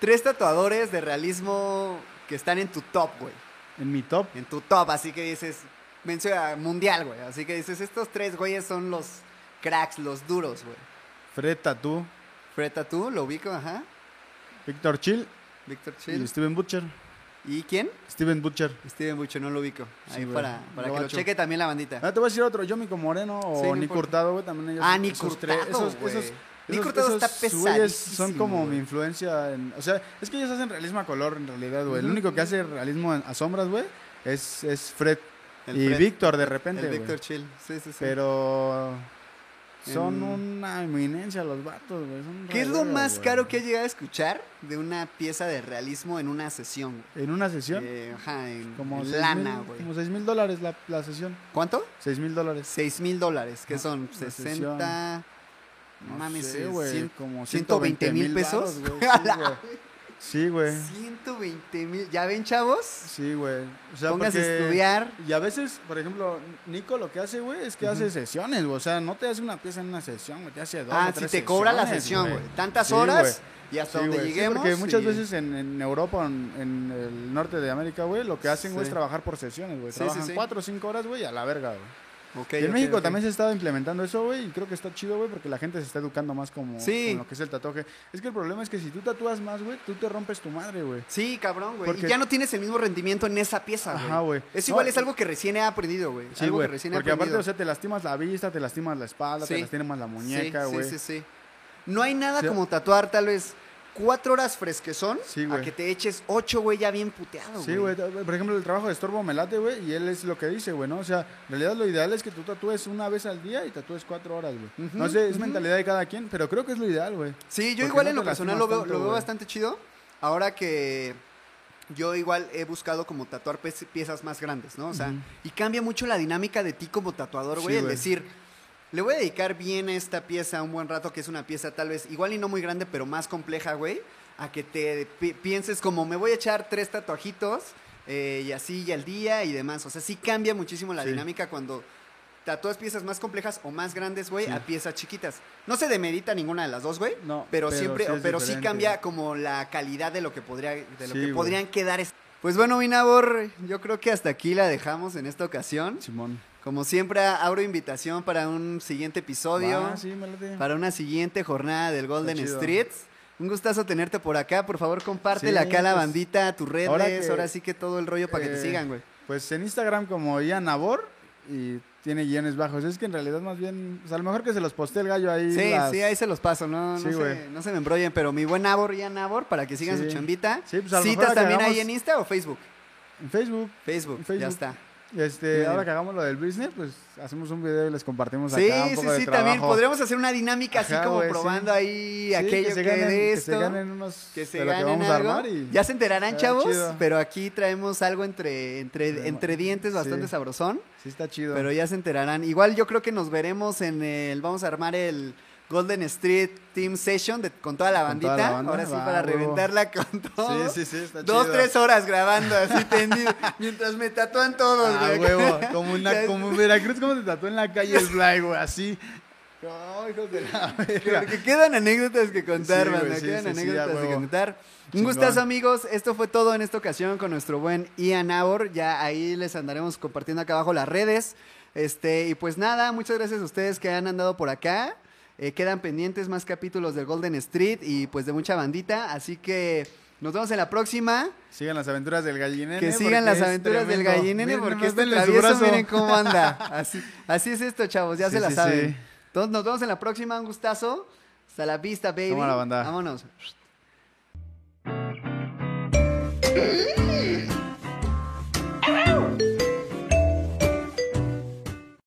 Tres tatuadores de realismo que están en tu top, güey. En mi top, En tu top, así que dices, menciona mundial, güey. Así que dices, estos tres güeyes son los cracks, los duros, güey. Fred Tattoo, Fred Tattoo, lo ubico, ajá. Víctor Chill Víctor y Chill. Steven Butcher. ¿Y quién? Steven Butcher. Steven Bucho, no lo ubico. Ahí Sí, para, para que lo cheque también la bandita. Ah, te voy a decir otro, Yomico Moreno o Sí, Nick. Hurtado, güey, también ellos. Ah, Nick Hurtado, esos- Nick Hurtado está güeyes Son pesadísimo, como mi influencia en... O sea, es que ellos hacen realismo a color en realidad, güey. El único que hace realismo a sombras, güey, es, es Fred. El y Fred. Víctor de repente, El. Víctor Chill. Sí, sí, sí. Pero son En- una eminencia los vatos, güey. ¿Qué es lo más güey. caro que has llegado a escuchar de una pieza de realismo en una sesión? En una sesión, Eh, ajá, en, como en lana, mil- güey. Como 6 mil dólares la, la sesión. ¿Cuánto? 6 mil dólares. 6 mil dólares, que Ajá, son la 60... No mames, güey, como 120 mil pesos. varos, güey. A Sí. Sí, güey. 120 mil. ¿Ya ven, chavos? Sí, güey. O sea, Pónganse a porque- estudiar. Y a veces, por ejemplo, Nico lo que hace, güey, es que hace sesiones, güey. O sea, no te hace una pieza en una sesión, güey. Te hace dos Ah, o si tres te cobra la sesión, güey. Tantas Sí, horas y hasta Sí, donde güey. Sí, lleguemos. porque muchas y- veces en, en Europa, en, en el norte de América, güey, lo que hacen, güey, es trabajar por sesiones, güey. Sí, sí, Trabajan sí. cuatro o cinco horas, güey, a la verga, güey. Y en México también se está implementando eso, güey, y creo que está chido, güey, porque la gente se está educando más como Sí. con lo que es el tatuaje. Es que el problema es que si tú tatúas más, güey, tú te rompes tu madre, güey. Sí, cabrón, güey. Porque- Y ya no tienes el mismo rendimiento en esa pieza, güey. Ajá, güey. Es No, igual, es algo que recién he aprendido, güey. Sí, algo que recién he Porque aparte, aprendido. o sea, te lastimas la vista, te lastimas la espalda, Sí. te lastimas la muñeca, güey. Sí, sí, sí. No hay nada como tatuar tal vez cuatro horas fresquezón Sí, a que te eches ocho, güey, ya bien puteado, Sí, güey. Por ejemplo, el trabajo de estorbo me late, güey, y él es lo que dice, güey, ¿no? O sea, en realidad lo ideal es que tú tatúes una vez al día y tatúes cuatro horas, güey. No sé, es mentalidad de cada quien, pero creo que es lo ideal, güey. Sí, yo Porque igual no en lo personal lo veo, tanto, lo veo bastante chido. Ahora que yo igual he buscado como tatuar piezas más grandes, ¿no? O sea, y cambia mucho la dinámica de ti como tatuador, güey. Sí, el decir, le voy a dedicar bien a esta pieza un buen rato, que es una pieza tal vez igual y no muy grande, pero más compleja, güey. A que te pi- pienses como, me voy a echar tres tatuajitos eh, y así y al día y demás. O sea, sí cambia muchísimo la Sí. dinámica cuando tatúas piezas más complejas o más grandes, güey, Sí. a piezas chiquitas. No se demerita ninguna de las dos, güey. No, pero, pero siempre, sí pero sí cambia como la calidad de lo que podría, de lo que podrían quedar. es- Pues bueno, Minabor, yo creo que hasta aquí la dejamos en esta ocasión. Simón. Como siempre, abro invitación para un siguiente episodio, Ah, sí, para una siguiente jornada del Golden. Streets. Un gustazo tenerte por acá. Por favor, compártele Sí, acá a la pues, bandita, a tus redes. ahora sí que todo el rollo para que te eh, sigan, güey. Pues en Instagram como Ian Nabor y tiene guiones bajos. Es que en realidad más bien, o sea, a lo mejor que se los postee el gallo ahí. Sí, las- sí, ahí se los paso, no, no, se, no se me embrollen, pero mi buen Nabor, Ian Nabor, para que sigan Sí. su chambita. Sí, pues a lo mejor ¿Citas la también ahí en Insta o Facebook? En Facebook. Facebook, Facebook. ya está. Este, ahora que hagamos lo del business, pues hacemos un video y les compartimos Sí, acá un sí, poco sí, trabajo. también podríamos hacer una dinámica así como sí. probando ahí Sí, aquello que, se de ganen, que esto. se ganen unos que se de lo que ganen vamos a algo. armar y Ya se enterarán, chavos, chido. pero aquí traemos algo entre, entre, Sí. entre dientes bastante Sí. sabrosón. sí está chido. Pero ya se enterarán. Igual yo creo que nos veremos en el. Vamos a armar el Golden Street Team Session de- con toda la bandita. toda la banda, Ahora sí, va, para huevo. reventarla con todo. Sí, sí, sí, está Dos, chido. tres horas grabando así tendido. mientras me tatúan todos, Ah, güey. huevo, como, una, como en Veracruz, como se tatuó en la calle el Fly, güey, así. No, hijos de la verga. Porque quedan anécdotas que contar, Sí, banda, sí, quedan sí, anécdotas que contar. Un gustazo, amigos. Esto fue todo en esta ocasión con nuestro buen Ian Aur. Ya ahí les andaremos compartiendo acá abajo las redes. Este, y pues nada, muchas gracias a ustedes que han andado por acá. Eh, quedan pendientes más capítulos del Golden Street y pues de mucha bandita. Así que nos vemos en la próxima. Sigan las aventuras del gallinene. Que sigan las aventuras del gallinene Miren, porque este travieso miren cómo anda. Así, así es esto, chavos, ya Sí, se la sí, saben. sí. Entonces nos vemos en la próxima, un gustazo. Hasta la vista, baby. Vámonos.